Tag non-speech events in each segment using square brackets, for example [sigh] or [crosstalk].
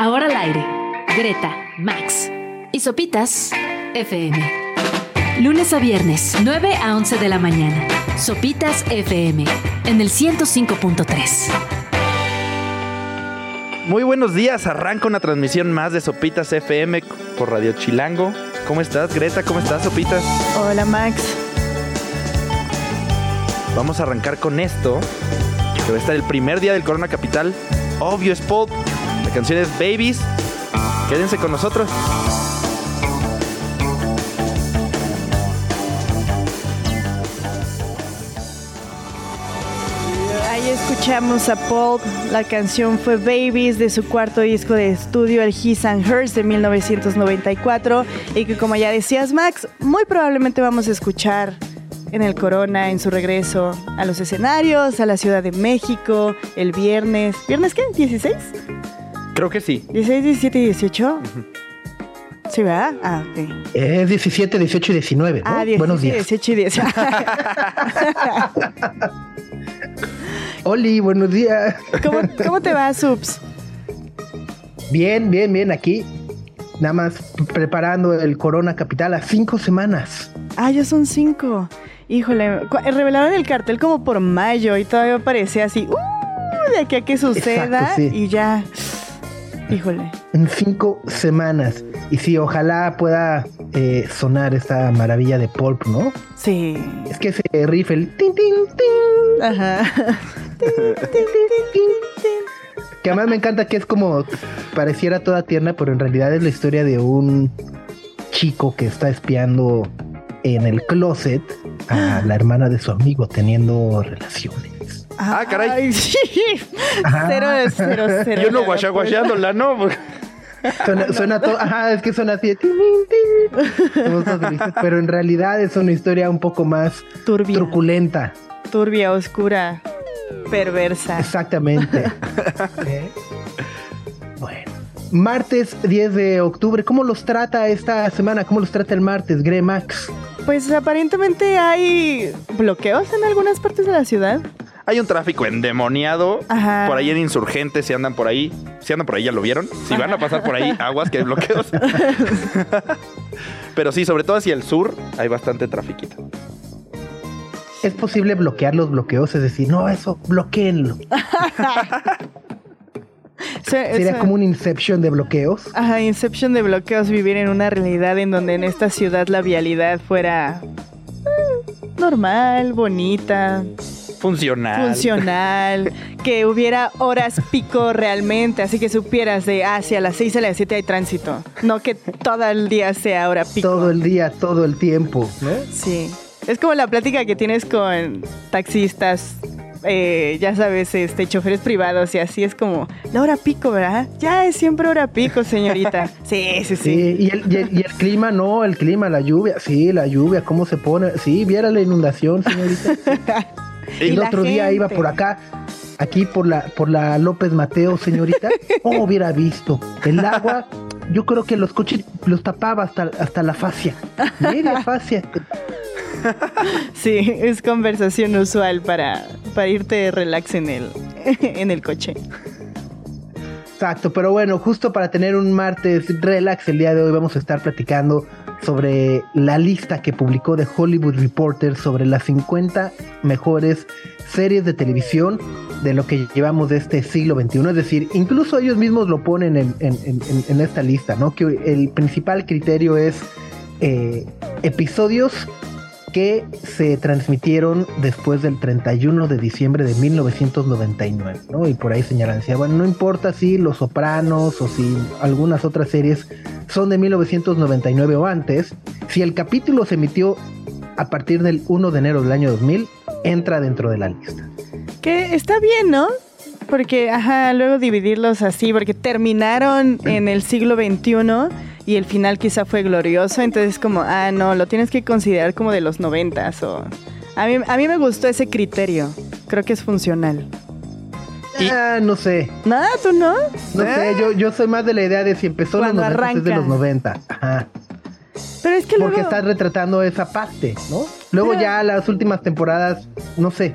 Ahora al aire. Greta, Max y Sopitas FM. Lunes a viernes, 9 a 11 de la mañana. Sopitas FM en el 105.3. Muy buenos días, arranca una transmisión más de Sopitas FM por Radio Chilango. ¿Cómo estás, Greta? ¿Cómo estás, Sopitas? Hola, Max. Vamos a arrancar con esto, que va a estar el primer día del Corona Capital. Obvio. La canción es Babies. Quédense con nosotros. Ahí escuchamos a Paul. La canción fue Babies de su cuarto disco de estudio, el His and Hers de 1994. Y que, como ya decías, Max, muy probablemente vamos a escuchar en el Corona en su regreso a los escenarios, a la Ciudad de México, el viernes. ¿Viernes qué? ¿16? Creo que sí. ¿16, 17 y 18? Sí, ¿verdad? Ah, ok. Es 17, 18 y 19, ¿no? Ah, 17, Buenos días. 18 y 18. [laughs] Oli, buenos días. ¿Cómo, ¿Cómo te va, Subs? Bien, bien, bien, aquí. Nada más preparando el Corona Capital a cinco semanas. Ah, ya son cinco. Híjole, cu- revelaron el cartel como por mayo y todavía parecía así, uh, de aquí a que suceda Exacto, sí. y ya. Híjole. En cinco semanas. Y sí, ojalá pueda eh, sonar esta maravilla de Pulp, ¿no? Sí. Es que ese riff, el tin, tin, tin, Ajá. tin, tin, tin, tin, que además me encanta que es como pareciera toda tierna, pero en realidad es la historia de un chico que está espiando en el closet a la hermana de su amigo teniendo relaciones. Ah, caray. Ay, sí. Cero de cero, cero. Yo no de guachá apoyo. guachándola, ¿no? Suena, suena todo, ajá, es que suena así tin, tin, pero en realidad es una historia un poco más Turbia. truculenta. Turbia, oscura, perversa. Exactamente. ¿Eh? Bueno. Martes 10 de octubre, ¿cómo los trata esta semana? ¿Cómo los trata el martes, Gre Max? Pues aparentemente hay bloqueos en algunas partes de la ciudad. Hay un tráfico endemoniado. Ajá. Por ahí en Insurgentes, si andan por ahí. Si andan por ahí, ya lo vieron. Si van a pasar por ahí, aguas que hay bloqueos. [laughs] Pero sí, sobre todo hacia el sur, hay bastante trafiquito. ¿Es posible bloquear los bloqueos? Es decir, no, eso, bloqueenlo. [laughs] Se- Sería se- como un inception de bloqueos. Ajá, Inception de bloqueos, vivir en una realidad en donde en esta ciudad la vialidad fuera eh, normal, bonita, Funcional. funcional, que hubiera horas pico realmente, así que supieras de, ah, sí, a las 6 a las 7 hay tránsito, no que todo el día sea hora pico. Todo el día, todo el tiempo, ¿no? Sí, es como la plática que tienes con taxistas. eh, ya sabes, este, choferes privados y así es como la hora pico, ¿verdad? Ya es siempre hora pico, señorita. [laughs] Sí, sí, sí. Sí, y el, y, el, y el clima, no, el clima, la lluvia, sí, la lluvia, cómo se pone. Sí, viera la inundación, señorita. [laughs] El otro día iba por acá, aquí por la, por la López Mateo, señorita. [laughs] Oh, hubiera visto. El agua, yo creo que los coches los tapaba hasta, hasta la fascia. Media [laughs] fascia. Sí, es conversación usual para, para irte relax en el, [laughs] en el coche. Exacto, pero bueno, justo para tener un martes relax el día de hoy vamos a estar platicando sobre la lista que publicó The Hollywood Reporter sobre las 50 mejores series de televisión de lo que llevamos de este siglo XXI. Es decir, incluso ellos mismos lo ponen en, en- esta lista, ¿no? Que el principal criterio es eh, episodios que se transmitieron después del 31 de diciembre de 1999, ¿no? Y por ahí señalan, decía, bueno, no importa si Los Sopranos o si algunas otras series son de 1999 o antes, si el capítulo se emitió a partir del 1 de enero del año 2000, entra dentro de la lista. Que está bien, ¿no? Porque, ajá, luego dividirlos así, porque terminaron en el siglo XXI y el final quizá fue glorioso, entonces como, ah, no, lo tienes que considerar como de los noventas o... A mí, a mí me gustó ese criterio, creo que es funcional. Y- Ah, no sé, Nada, tú no. no ¿Eh? sé, yo, yo soy más de la idea de si empezó en los Cuando 90 es de los 90. Ajá. Pero es que Porque luego... estás retratando esa parte, ¿no? Luego Pero- ya las últimas temporadas, no sé.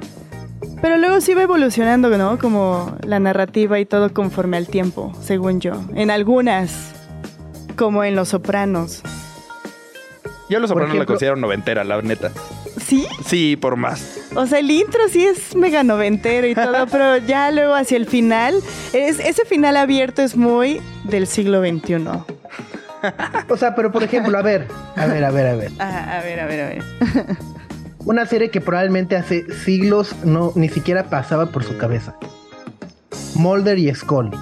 Pero luego sí va evolucionando, ¿no? Como la narrativa y todo conforme al tiempo, según yo. En algunas, como en Los Sopranos. Yo Los Sopranos la considero noventera, la neta. ¿Sí? Sí, por más. O sea, el intro sí es mega noventero y todo, [laughs] pero ya luego hacia el final, es, ese final abierto es muy del siglo XXI. O sea, pero por ejemplo, a ver, a ver, a ver, a ver. [laughs] Ah, a ver, a ver, a ver. [laughs] Una serie que probablemente hace siglos no ni siquiera pasaba por su cabeza. Mulder y Scully.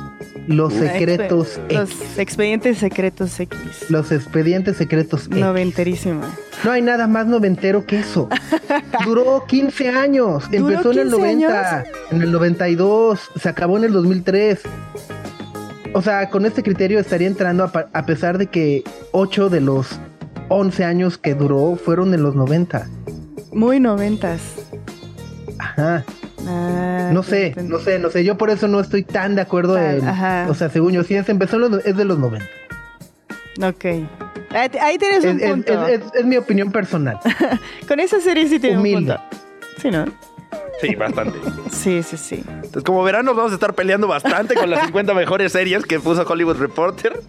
Los secretos X. Los expedientes secretos X. Los expedientes secretos X. Noventerísima. No hay nada más noventero que eso. [laughs] Duró 15 años. ¿Duró Empezó en el 15 90, años? en el 92, se acabó en el 2003. O sea, con este criterio estaría entrando a, a pesar de que 8 de los 11 años que duró fueron en los 90. Muy noventas. Ajá. Ah, No sé, no sé, no sé. Yo por eso no estoy tan de acuerdo en. ajá. O sea, según yo, si es, empezó los, es de los 90. Ok. Ahí tienes Es, un punto. es- es- es mi opinión personal. [laughs] Con esa serie sí tiene Humilde. un punto. Sí, ¿no? Sí, bastante. Sí, sí, sí. Entonces, como verán, nos vamos a estar peleando bastante con las [laughs] 50 mejores series que puso Hollywood Reporter.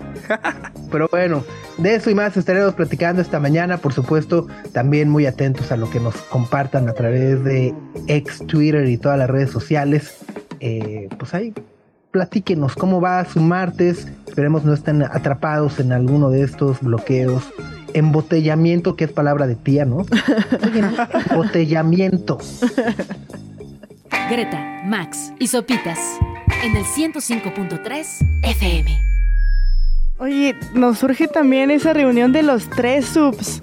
Pero bueno, de eso y más estaremos platicando esta mañana. Por supuesto, también muy atentos a lo que nos compartan a través de ex Twitter y todas las redes sociales. Eh, pues ahí, platíquenos cómo va su martes. Esperemos no estén atrapados en alguno de estos bloqueos. Embotellamiento, que es palabra de tía, ¿no? Oye, [laughs] embotellamiento. Greta, Max y Sopitas en el 105.3 FM. Oye, nos surge también esa reunión de los tres subs.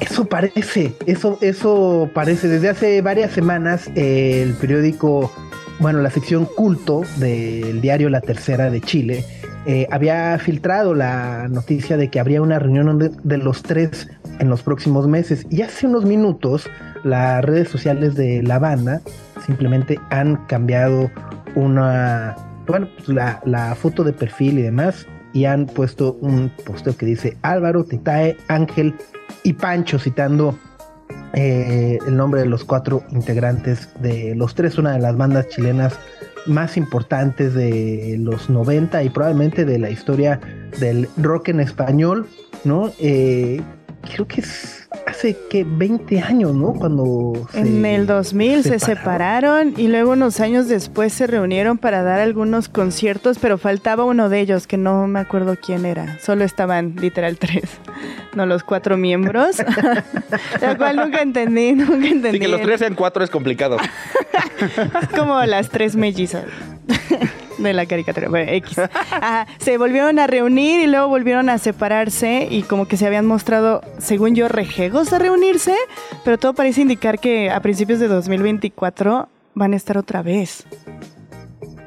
Eso parece, eso, eso parece. Desde hace varias semanas eh, el periódico, bueno, la sección culto del diario La Tercera de Chile eh, había filtrado la noticia de que habría una reunión de, los tres en los próximos meses. Y hace unos minutos las redes sociales de la banda simplemente han cambiado una, bueno, pues la, la foto de perfil y demás y han puesto un posteo que dice Álvaro, Titae, Ángel y Pancho citando eh, el nombre de los cuatro integrantes de los tres, una de las bandas chilenas más importantes de los 90 y probablemente de la historia del rock en español, ¿no? Eh, creo que es hace que 20 años, ¿no? Cuando En se el 2000 se separaron y luego unos años después se reunieron para dar algunos conciertos, pero faltaba uno de ellos que no me acuerdo quién era. Solo estaban literal tres, [laughs] no los cuatro miembros. [laughs] La cual nunca entendí, nunca entendí. Sí, que los tres sean cuatro es complicado. [laughs] como las tres mellizas de la caricatura. Bueno, X. Ajá, se volvieron a reunir y luego volvieron a separarse y como que se habían mostrado, según yo, rejegos a reunirse, pero todo parece indicar que a principios de 2024 van a estar otra vez.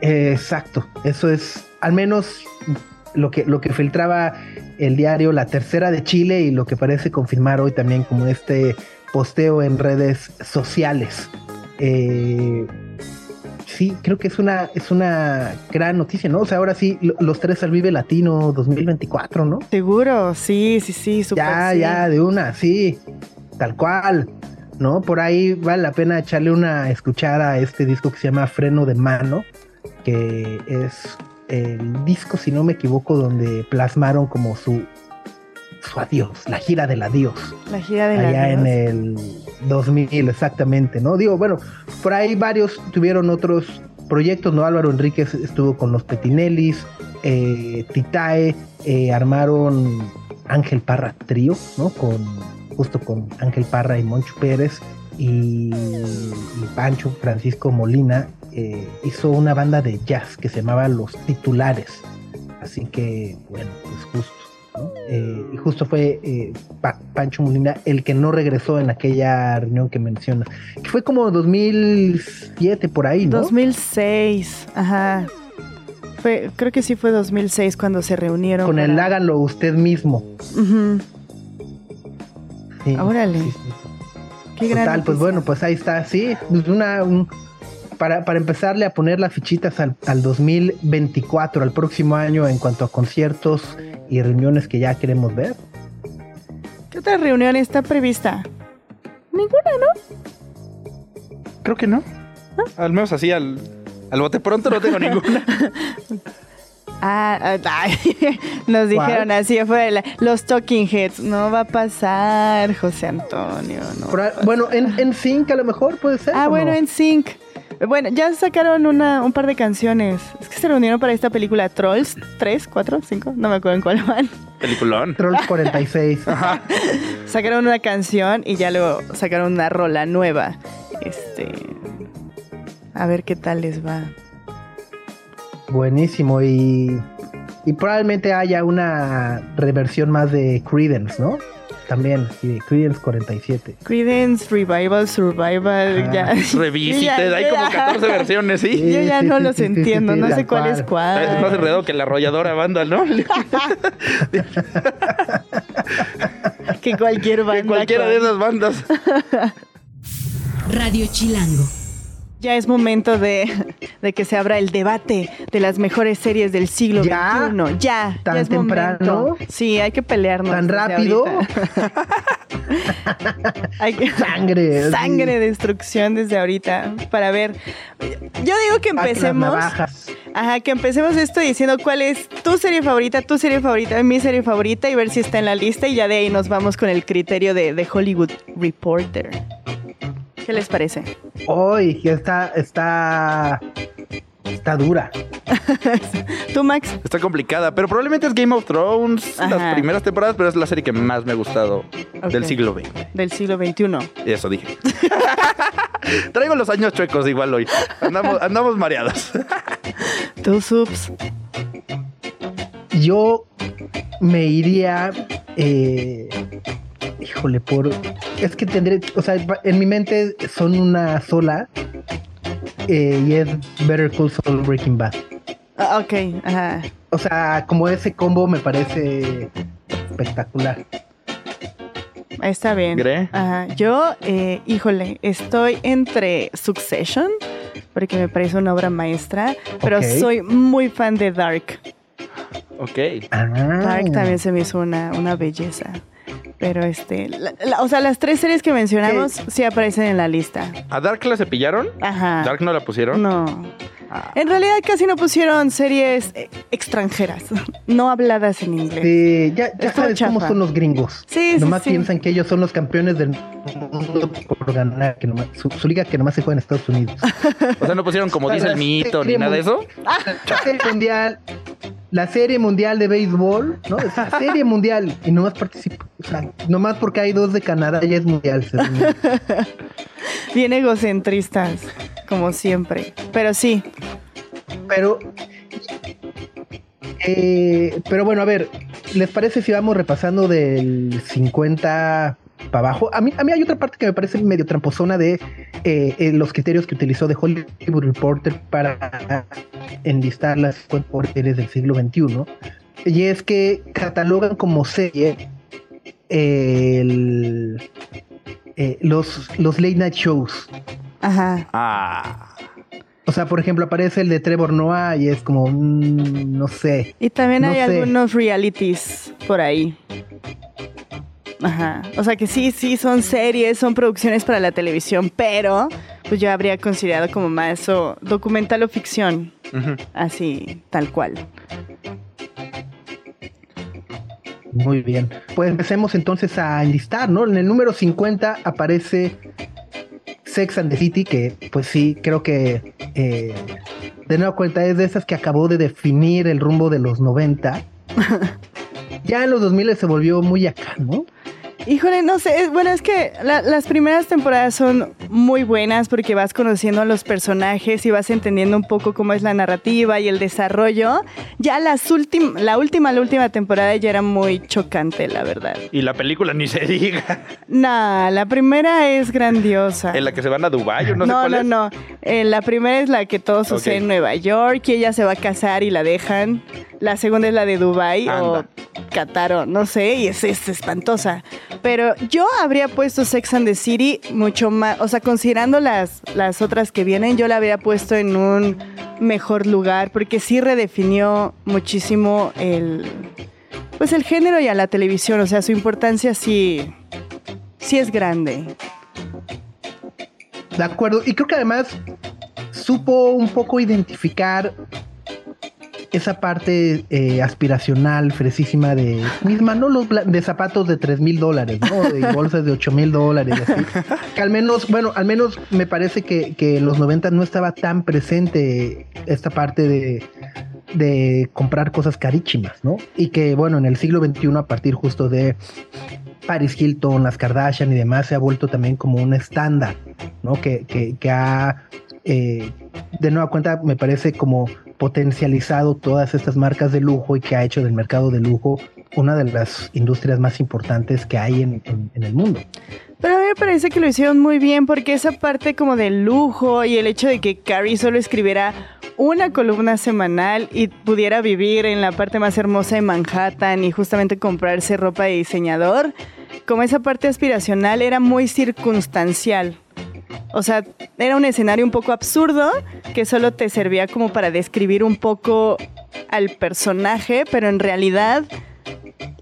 Exacto, eso es al menos lo que, lo que filtraba el diario La Tercera de Chile y lo que parece confirmar hoy también como este posteo en redes sociales. Eh, sí, creo que es una, es una gran noticia, ¿no? O sea, ahora sí, lo- los tres al Vive Latino 2024, ¿no? Seguro, sí, sí, sí, súper Ya, sí. ya, de una, sí, tal cual, ¿no? Por ahí vale la pena echarle una escuchada a este disco que se llama Freno de Mano, que es el disco, si no me equivoco, donde plasmaron como su, su adiós, la gira del adiós, La gira de la allá en el 2000 exactamente, ¿no? Digo, bueno, por ahí varios tuvieron otros proyectos, ¿no? Álvaro Enríquez estuvo con los Petinellis, eh, Titae, eh, armaron Ángel Parra Trío, ¿no? Con, justo con Ángel Parra y Moncho Pérez y, Pancho Francisco Molina eh, hizo una banda de jazz que se llamaba Los Titulares. Así que, bueno, pues justo. Eh, y justo fue eh, Pa- Pancho Molina el que no regresó en aquella reunión que menciona, que fue como 2007 por ahí, ¿no? 2006, ajá. Fue, creo que sí fue 2006 cuando se reunieron. Con el para- háganlo usted mismo. Ujú, Sí, Órale. sí, sí. Qué gran Total, pues bueno, pues ahí está, sí, pues una, un- para, para empezarle a poner las fichitas al, al 2024, al próximo año en cuanto a conciertos y reuniones que ya queremos ver. ¿Qué otra reunión está prevista? Ninguna, ¿no? Creo que no. Al menos así, al, al bote pronto no tengo ninguna. [laughs] Ah, ah, ay, [laughs] nos dijeron así afuera, los Talking Heads. No va a pasar, José Antonio. No bueno, en, en Sync a lo mejor puede ser. Ah, ¿o bueno, no? en Sync. Bueno, ya sacaron una, un par de canciones. Es que se reunieron para esta película Trolls. ¿Tres? ¿Cuatro? ¿Cinco? No me acuerdo en cuál van. Peliculón. Trolls 46. [laughs] Sacaron una canción y ya luego sacaron una rola nueva. Este. A ver qué tal les va. Buenísimo. Y, y probablemente haya una reversión más de Credence, ¿no? También, sí, de Credence 47. Credence, Revival, Survival, Ah, ya. [laughs] Revisited, Ya, hay como [laughs] ya. 14 versiones, ¿sí? Yo ya no los entiendo, no sé cuál es cual. Es más cuál. enredado que la arrolladora banda, ¿no? [laughs] Que cualquier banda. Que cualquiera de esas bandas. Radio Chilango. Ya es momento de, de que se abra el debate de las mejores series del siglo ¿Ya? XXI. Ya, ¿Tan ya es temprano? momento. Sí, hay que pelearnos. ¿Tan rápido? ahorita. [laughs] hay que, Sangre. Sangre, destrucción desde ahorita para ver. Yo digo que las empecemos. Ajá, que empecemos esto diciendo cuál es tu serie favorita, tu serie favorita, mi serie favorita y ver si está en la lista y ya de ahí nos vamos con el criterio de, de Hollywood Reporter. ¿Qué les parece? Hoy que está, está, está dura. [laughs] ¿Tú, Max? Está complicada, pero probablemente es Game of Thrones, Ajá. las primeras temporadas, pero es la serie que más me ha gustado del siglo XX. Del siglo XXI. Eso dije. [laughs] Traigo los años chuecos igual hoy. Andamos, andamos mareados. [laughs] ¿Tú, Subs? Yo me iría. eh, híjole, por. Es que tendré. O sea, en mi mente son una sola. eh, y es Better Call Saul Breaking Bad. Ah, ok, ajá. O sea, como ese combo me parece espectacular. Está bien. ¿Gre? Ajá. Yo, eh, híjole, estoy entre Succession, porque me parece una obra maestra, pero soy muy fan de Dark. Ok. Ah. Dark también se me hizo una, una belleza. Pero este, la- la- o sea, las tres series que mencionamos sí aparecen en la lista. ¿A Dark la cepillaron? Ajá. ¿Dark no la pusieron? No. Ah. En realidad casi no pusieron series eh, extranjeras, [laughs] no habladas en inglés. Sí, ya, ya sabes cómo son los gringos. Sí, sí, Nomás sí. piensan que ellos son los campeones del mundo por ganar, que nomás- su, su liga que nomás se juega en Estados Unidos. [laughs] O sea, no pusieron como [laughs] dice el mito ni nada de eso. La serie mundial, la serie mundial de béisbol, ¿no? Es la serie mundial y nomás participa, o sea, nomás porque hay dos de Canadá ya es mundial. Bien egocentristas, como siempre. Pero sí, Pero, eh, pero bueno, a ver, ¿les parece si vamos repasando del 50 para abajo? A mí, a mí hay otra parte que me parece medio tramposona de eh, eh, los criterios que utilizó de Hollywood Reporter para enlistar las 50 series del siglo XXI. Y es que catalogan como serie el, eh, los, los late night shows. ajá. Ah. O sea, por ejemplo, aparece el de Trevor Noah y es como, mm, no sé. Y también No hay sé. algunos realities por ahí. Ajá. O sea que sí, sí, son series, son producciones para la televisión, pero pues yo habría considerado como más eso, documental o ficción, así, tal cual. Muy bien. Pues empecemos entonces a enlistar, ¿no? En el número 50 aparece Sex and the City, que pues sí, creo que eh, de nueva cuenta es de esas que acabó de definir el rumbo de los 90. [laughs] ya en los 2000 se volvió muy acá, ¿no? Híjole, no sé, bueno, es que la- las primeras temporadas son muy buenas porque vas conociendo a los personajes y vas entendiendo un poco cómo es la narrativa y el desarrollo. Ya las últim- la última, la última temporada ya era muy chocante, la verdad. Y la película ni se diga. Nah, la primera es grandiosa. En la que se van a Dubái o no, sé no, cuál no, es. no. Eh, la primera es la que todo sucede en Nueva York y ella se va a casar y la dejan. La segunda es la de Dubai o. Qatar o no sé, y es, es espantosa. Pero yo habría puesto Sex and the City mucho más, o sea, considerando las, las otras que vienen, yo la habría puesto en un mejor lugar porque sí redefinió muchísimo el, pues el género y a la televisión, o sea, su importancia sí, sí es grande. De acuerdo. Y creo que además supo un poco identificar esa parte eh, aspiracional, fresísima de misma, no los de zapatos de 3 mil dólares, ¿no? De bolsas de 8 mil dólares, así. Que al menos, bueno, al menos me parece que, que en los 90 no estaba tan presente esta parte de, de comprar cosas carísimas, ¿no? Y que, bueno, en el siglo XXI, a partir justo de Paris Hilton, las Kardashian y demás, se ha vuelto también como un estándar, ¿no? Que, que, que ha, eh, de nueva cuenta, me parece como potencializado todas estas marcas de lujo y que ha hecho del mercado de lujo una de las industrias más importantes que hay en, en, el mundo. Pero a mí me parece que lo hicieron muy bien porque esa parte como del lujo y el hecho de que Carrie solo escribiera una columna semanal y pudiera vivir en la parte más hermosa de Manhattan y justamente comprarse ropa de diseñador, como esa parte aspiracional era muy circunstancial. O sea, era un escenario un poco absurdo que solo te servía como para describir un poco al personaje, pero en realidad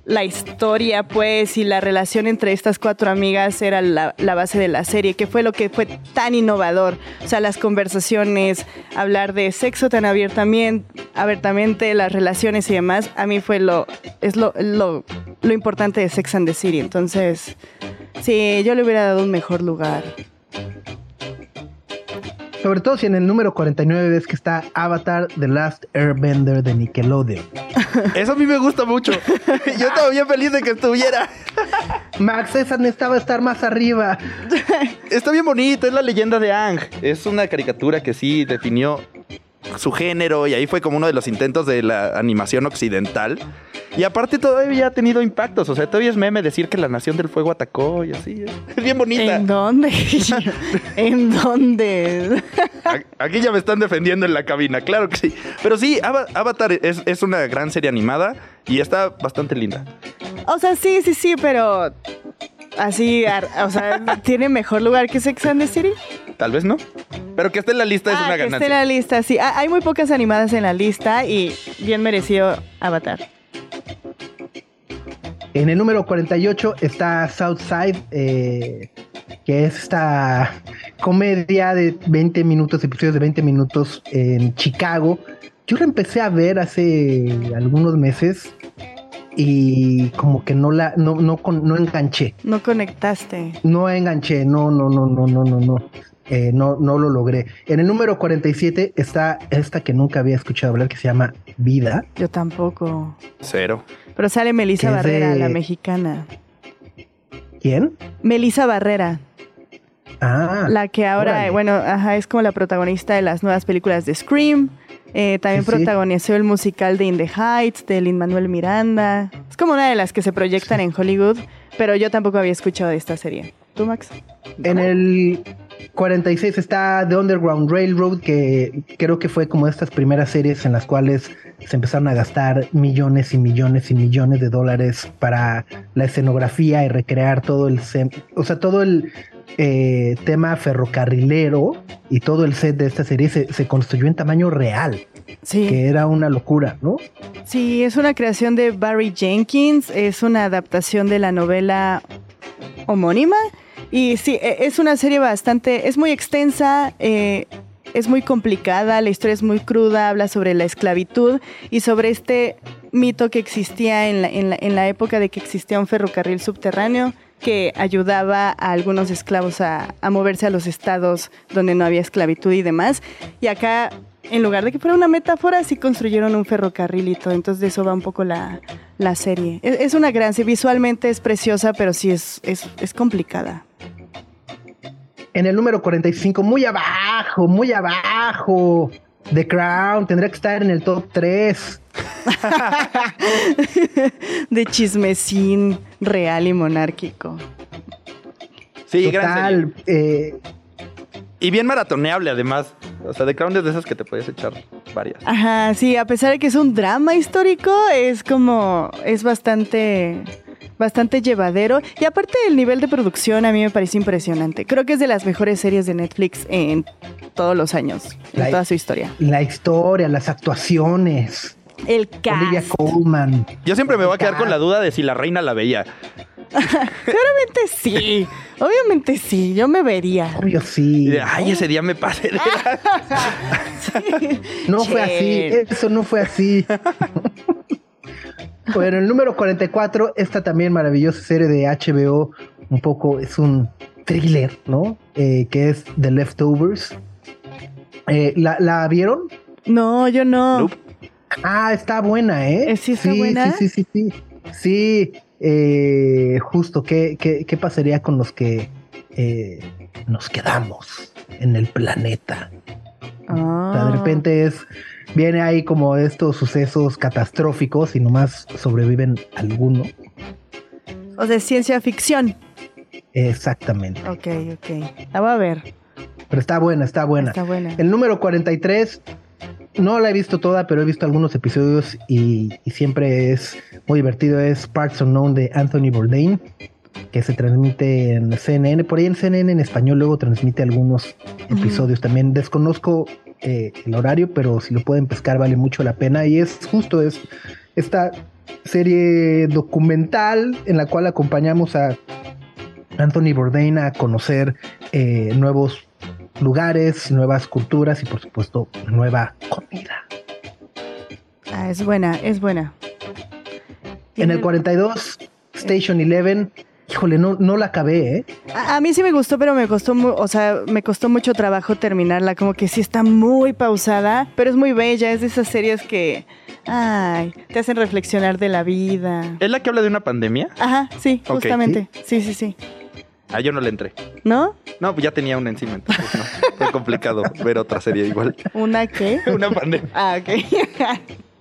la historia, pues, y la relación entre estas cuatro amigas era la, base de la serie, que fue lo que fue tan innovador. O sea, las conversaciones, hablar de sexo tan abiertamente, abiertamente las relaciones y demás, a mí fue lo, es lo, lo, lo importante de Sex and the City. Entonces, sí, yo le hubiera dado un mejor lugar. Sobre todo si en el número 49 ves que está Avatar The Last Airbender de Nickelodeon. [laughs] Eso a mí me gusta mucho. [laughs] Yo estaba bien feliz de que estuviera. Max, esa necesitaba estar más arriba. Está bien bonito, es la leyenda de Ang. Es una caricatura que sí definió su género y ahí fue como uno de los intentos de la animación occidental. Y aparte todavía ha tenido impactos, o sea, todavía es meme decir que la Nación del Fuego atacó y así. [laughs] Es bien bonita. ¿En dónde? [laughs] ¿En dónde? Aquí ya me están defendiendo en la cabina, claro que sí. Pero sí, Avatar es, es una gran serie animada y está bastante linda. O sea, sí, sí, sí, pero así, o sea, ¿tiene mejor lugar que Sex and the City? Tal vez no. Pero que esté en la lista ah, es una que ganancia. esté en la lista, sí. Hay muy pocas animadas en la lista y bien merecido Avatar. En el número 48 está Southside, eh, que es esta comedia de 20 minutos, episodios de 20 minutos en Chicago. Yo la empecé a ver hace algunos meses y como que no la no, no, no enganché. No conectaste. No enganché, no, no, no, no, no, no, no. Eh, no, no lo logré. En el número 47 está esta que nunca había escuchado hablar que se llama Vida. Yo tampoco. Cero. Pero sale Melissa Barrera, de... la mexicana. ¿Quién? Melissa Barrera. Ah. La que ahora, órale. bueno, ajá, es como la protagonista de las nuevas películas de Scream. Eh, también sí, protagonizó sí. el musical de In the Heights de Lin Manuel Miranda. Es como una de las que se proyectan sí. en Hollywood, pero yo tampoco había escuchado de esta serie. ¿Tú, Max? En el 46 está The Underground Railroad, que creo que fue como estas primeras series en las cuales se empezaron a gastar millones y millones y millones de dólares para la escenografía y recrear todo el, o sea, todo el eh, tema ferrocarrilero y todo el set de esta serie se, se construyó en tamaño real. Sí. Que era una locura, ¿no? Sí, es una creación de Barry Jenkins, es una adaptación de la novela homónima. Y sí, es una serie bastante, es muy extensa, eh, es muy complicada, la historia es muy cruda, habla sobre la esclavitud y sobre este mito que existía en la, en la, en la época de que existía un ferrocarril subterráneo que ayudaba a algunos esclavos a, a, moverse a los estados donde no había esclavitud y demás. Y acá, en lugar de que fuera una metáfora, sí construyeron un ferrocarril y todo. Entonces de eso va un poco la, la serie. Es, es, una gran visualmente es preciosa, pero sí es, es, es complicada. En el número 45, muy abajo, muy abajo. The Crown tendría que estar en el top 3. [laughs] de chismecín real y monárquico. Sí, Total, eh, y bien maratoneable además. O sea, The Crown es de esas que te puedes echar varias. Ajá, sí, a pesar de que es un drama histórico, es como, es bastante, bastante llevadero. Y aparte el nivel de producción a mí me parece impresionante. Creo que es de las mejores series de Netflix en todos los años, en toda su historia. La historia, las actuaciones. El cast. Olivia Colman. Yo siempre me voy a quedar con la duda de si la reina la veía. [laughs] Seguramente sí. Obviamente sí. Yo me vería. Obvio sí. Ay, ese día me pasé de [laughs] No fue así. Eso no fue así. [laughs] bueno, el número 44, esta también maravillosa serie de HBO, un poco es un thriller, ¿no? Eh, que es The Leftovers. Eh, ¿la, la vieron? No, yo no. Nope. Ah, está buena, ¿eh? ¿Eh, sí está buena? Sí, sí, sí, sí. Sí, eh, justo, ¿qué, qué, qué pasaría con los que eh, nos quedamos en el planeta? O sea, de Ah. repente es, viene ahí como estos sucesos catastróficos y nomás sobreviven algunos. O sea, ciencia ficción. Exactamente. Ok, ok. La voy a ver. Pero está buena, está buena. Está buena. El número 43, no la he visto toda, pero he visto algunos episodios y, y siempre es muy divertido. Es Parts Unknown de Anthony Bourdain, que se transmite en CNN. Por ahí en CNN en español luego transmite algunos episodios. También desconozco eh, el horario, pero si lo pueden pescar vale mucho la pena. Y es justo es esta serie documental en la cual acompañamos a Anthony Bourdain a conocer eh, nuevos lugares, nuevas culturas y por supuesto nueva comida. Ah, es buena, es buena. En el 42, Station Eleven, híjole, no, no la acabé, ¿eh? A, a mí sí me gustó, pero me costó, o sea, me costó mucho trabajo terminarla. Como que sí está muy pausada, pero es muy bella. Es de esas series que, ay, te hacen reflexionar de la vida. ¿Es la que habla de una pandemia? Ajá, sí, justamente. Sí, sí, sí. Ah, yo no le entré. ¿No? No, pues ya tenía una encima, entonces no. Fue complicado [laughs] ver otra serie igual. ¿Una qué? [laughs] Una pandemia. Ah, ok.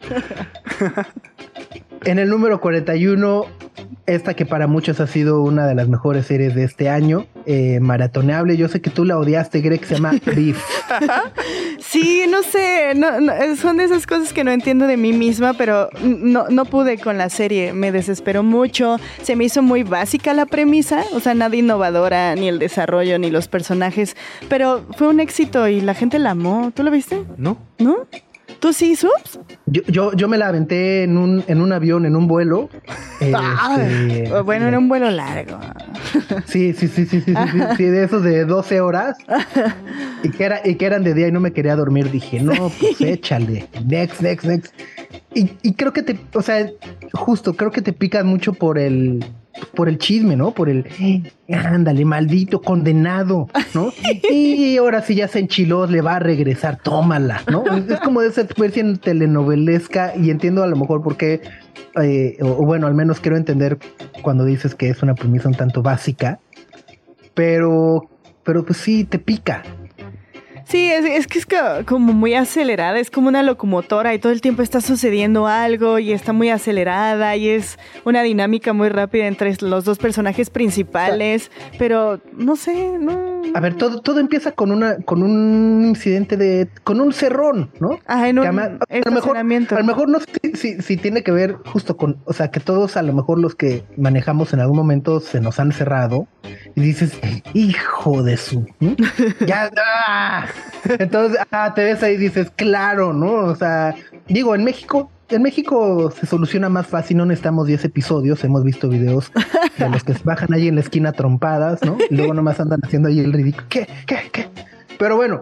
[laughs] En el número 41, esta que para muchos ha sido una de las mejores series de este año, eh, maratoneable. Yo sé que tú la odiaste, Greg, se llama [laughs] Beef. Sí, no sé, no, no, son de esas cosas que no entiendo de mí misma, pero no, no pude con la serie, me desesperó mucho, se me hizo muy básica la premisa, o sea, nada innovadora, ni el desarrollo, ni los personajes, pero fue un éxito y la gente la amó, ¿tú lo viste? No. ¿No? ¿Tú sí, Subs? Yo, yo, yo me la aventé en un, en un avión, en un vuelo. [laughs] Este, Ah, bueno, era un vuelo largo. Sí, sí, sí, sí, sí, sí, sí, sí, de esos de 12 horas. [laughs] Y que, era, y que eran de día y no me quería dormir. Dije, no, pues échale. Next, next, next. Y, y creo que te, o sea, justo, creo que te picas mucho por el, por el chisme, ¿no? Por el, "Eh, ándale, maldito, condenado, ¿no? [laughs] Y ahora sí ya se enchiló, le va a regresar, tómala, ¿no? Es, es como de esa versión telenovelesca y entiendo a lo mejor por qué, eh, o, o bueno, al menos quiero entender cuando dices que es una premisa un tanto básica, pero, pero pues sí, te pica. Sí, es, es que es co- como muy acelerada, es como una locomotora y todo el tiempo está sucediendo algo y está muy acelerada y es una dinámica muy rápida entre los dos personajes principales, pero no sé, no... A ver, todo, todo empieza con una, con un incidente de, con un cerrón, ¿no? Ajá, en un ama- a, lo mejor, a lo mejor no sé si, si- si tiene que ver justo con, o sea, que todos a lo mejor los que manejamos en algún momento se nos han cerrado y dices, hijo de su, [laughs] ya, ¡ah! Entonces, ah, te ves ahí y dices, claro, ¿no? O sea, digo, en México, en México se soluciona más fácil, no necesitamos 10 episodios, hemos visto videos de los que se bajan ahí en la esquina trompadas, ¿no? Y luego nomás andan haciendo ahí el ridículo, ¿qué, qué, qué? Pero bueno,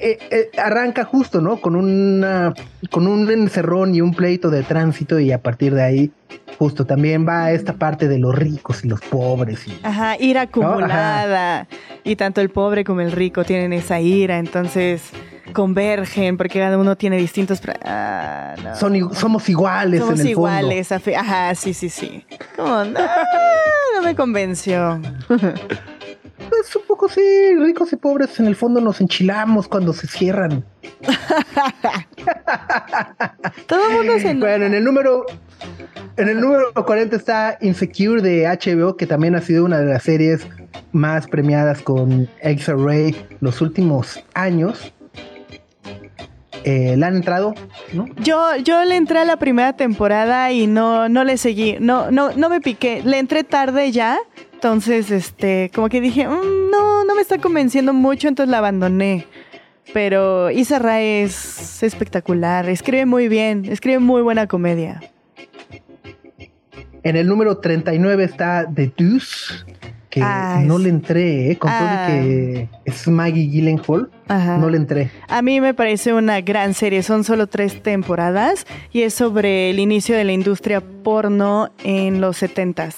eh, eh, arranca justo, ¿no? Con una, con un encerrón y un pleito de tránsito y a partir de ahí, justo también va esta parte de los ricos y los pobres. Y, Ajá, ira acumulada. Y tanto el pobre como el rico tienen esa ira, entonces convergen porque cada uno tiene distintos... pra- Ah, no. son, somos iguales Somos en el iguales. a fe- Ajá, sí, sí, sí. ¿Cómo? No, no me convenció. [laughs] Pues un poco sí, ricos y pobres en el fondo nos enchilamos cuando se cierran. [laughs] Todo el mundo se enoja. Bueno, en el número en el número 40 está Insecure de HBO, que también ha sido una de las series más premiadas con X-Ray los últimos años. Eh, ¿La han entrado? ¿No? Yo, yo le entré a la primera temporada y no, no le seguí, no, no, no me piqué. Le entré tarde ya, entonces, este, como que dije, mm, no, no me está convenciendo mucho, entonces la abandoné. Pero Isa Rae es espectacular, escribe muy bien, escribe muy buena comedia. En el número 39 está The Deuce, que ah, no le entré, ¿eh? con ah, todo que es Maggie Gyllenhaal, ajá. no le entré. A mí me parece una gran serie, son solo tres temporadas y es sobre el inicio de la industria porno en los 70s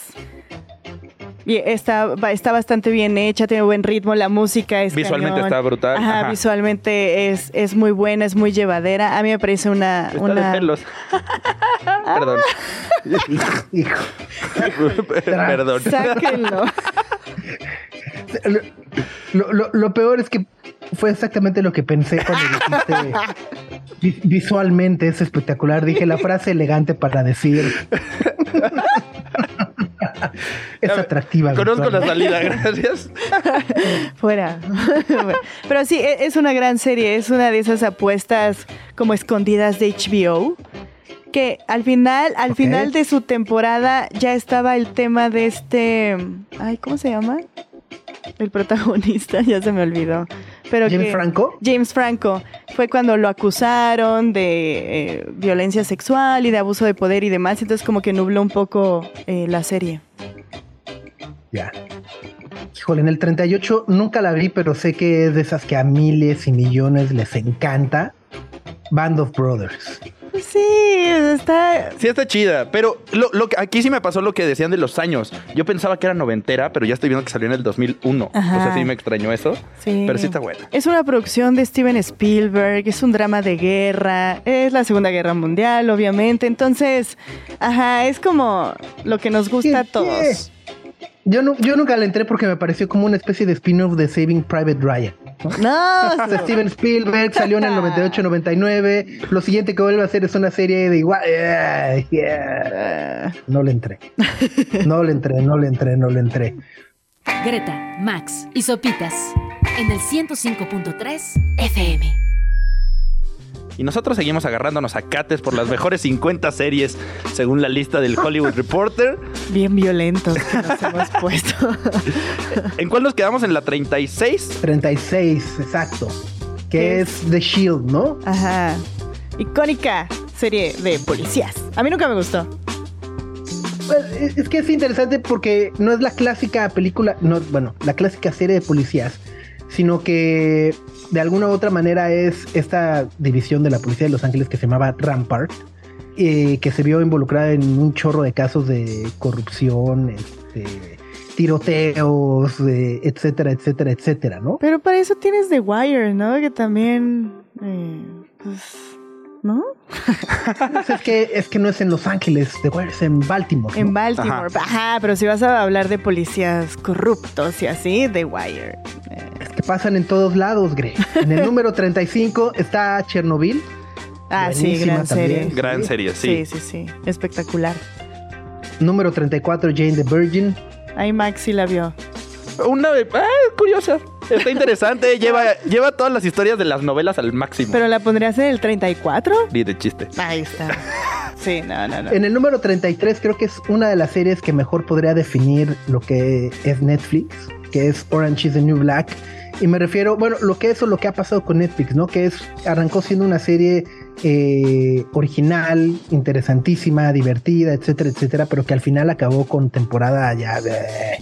está, está bastante bien hecha, tiene buen ritmo, la música es Visualmente cañón. está brutal. Ajá, Ajá. visualmente es, es muy buena, es muy llevadera. A mí me parece una... Está una... de pelos. [laughs] Perdón. Hijo. Perdón. Sáquenlo. Lo, lo- lo peor es que fue exactamente lo que pensé cuando dijiste vi- visualmente es espectacular. Dije la frase elegante para decir. [laughs] es atractiva. Conozco la salida, gracias. [laughs] Fuera. [laughs] Pero sí, e- es una gran serie, es una de esas apuestas como escondidas de HBO. Que al final, al final de su temporada ya estaba el tema de este. Ay, ¿cómo se llama? El protagonista, [laughs] ya se me olvidó. Pero James que- Franco. James Franco. Fue cuando lo acusaron de eh, violencia sexual y de abuso de poder y demás. Entonces, como que nubló un poco eh, la serie. Ya. Híjole, en el 38 nunca la vi, pero sé que es de esas que a miles y millones les encanta. Band of Brothers. Pues sí, está. Sí, está chida, pero lo, lo que- aquí sí me pasó lo que decían de los años. Yo pensaba que era noventera, pero ya estoy viendo que salió en el 2001. Ajá. O sea, sí me extrañó eso. Sí. Pero sí está buena. Es una producción de Steven Spielberg, es un drama de guerra, es la Segunda Guerra Mundial, obviamente. Entonces, ajá, es como lo que nos gusta a todos. Yo, no, yo nunca la entré porque me pareció como una especie de spin-off de Saving Private Ryan. [laughs] No, [laughs] Steven Spielberg salió en el 98-99. Lo siguiente que vuelve a hacer es una serie de igual. Yeah, yeah. Ah, No le entré. [laughs] No le entré, no le entré, no le entré. Greta, Max y Sopitas en el 105.3 FM. Y nosotros seguimos agarrándonos a cates por las mejores 50 series según la lista del Hollywood Reporter. bien violentos que nos hemos puesto. [laughs] ¿En cuál nos quedamos? En la 36. 36, exacto. Que ¿Qué es The Shield, ¿no? Ajá. Icónica serie de policías. A mí nunca me gustó. Pues, es es que es interesante porque no es la clásica película, no, bueno, la clásica serie de policías, sino que de alguna u otra manera es esta división de la policía de Los Ángeles que se llamaba Rampart, eh, que se vio involucrada en un chorro de casos de corrupción, este, tiroteos, eh, etcétera, etcétera, etcétera, ¿no? Pero para eso tienes The Wire, ¿no? Que también. eh, pues. ¿No? Pues es que es que no es en Los Ángeles, de es en Baltimore. ¿no? En Baltimore. Ajá. pero si vas a hablar de policías corruptos y así, The Wire. Eh, que pasan en todos lados, Greg. En el número 35 está Chernobyl. Ah, sí, gran también. serie. Gran Sí. serie, sí. Sí, sí, sí. Espectacular. Número 34, Jane the Virgin. Ahí Max sí la vio. Una de. ¡Ah, curiosa! Está interesante. [laughs] lleva, lleva todas las historias de las novelas al máximo. ¿Pero la pondrías en el 34? Ni de chiste. Ahí está. Sí, no, no, no. En el número 33 creo que es una de las series que mejor podría definir lo que es Netflix, que es Orange is the New Black. Y me refiero, bueno, lo que es o lo que ha pasado con Netflix, ¿no? Que es, arrancó siendo una serie eh, original, interesantísima, divertida, etcétera, etcétera, pero que al final acabó con temporada ya de...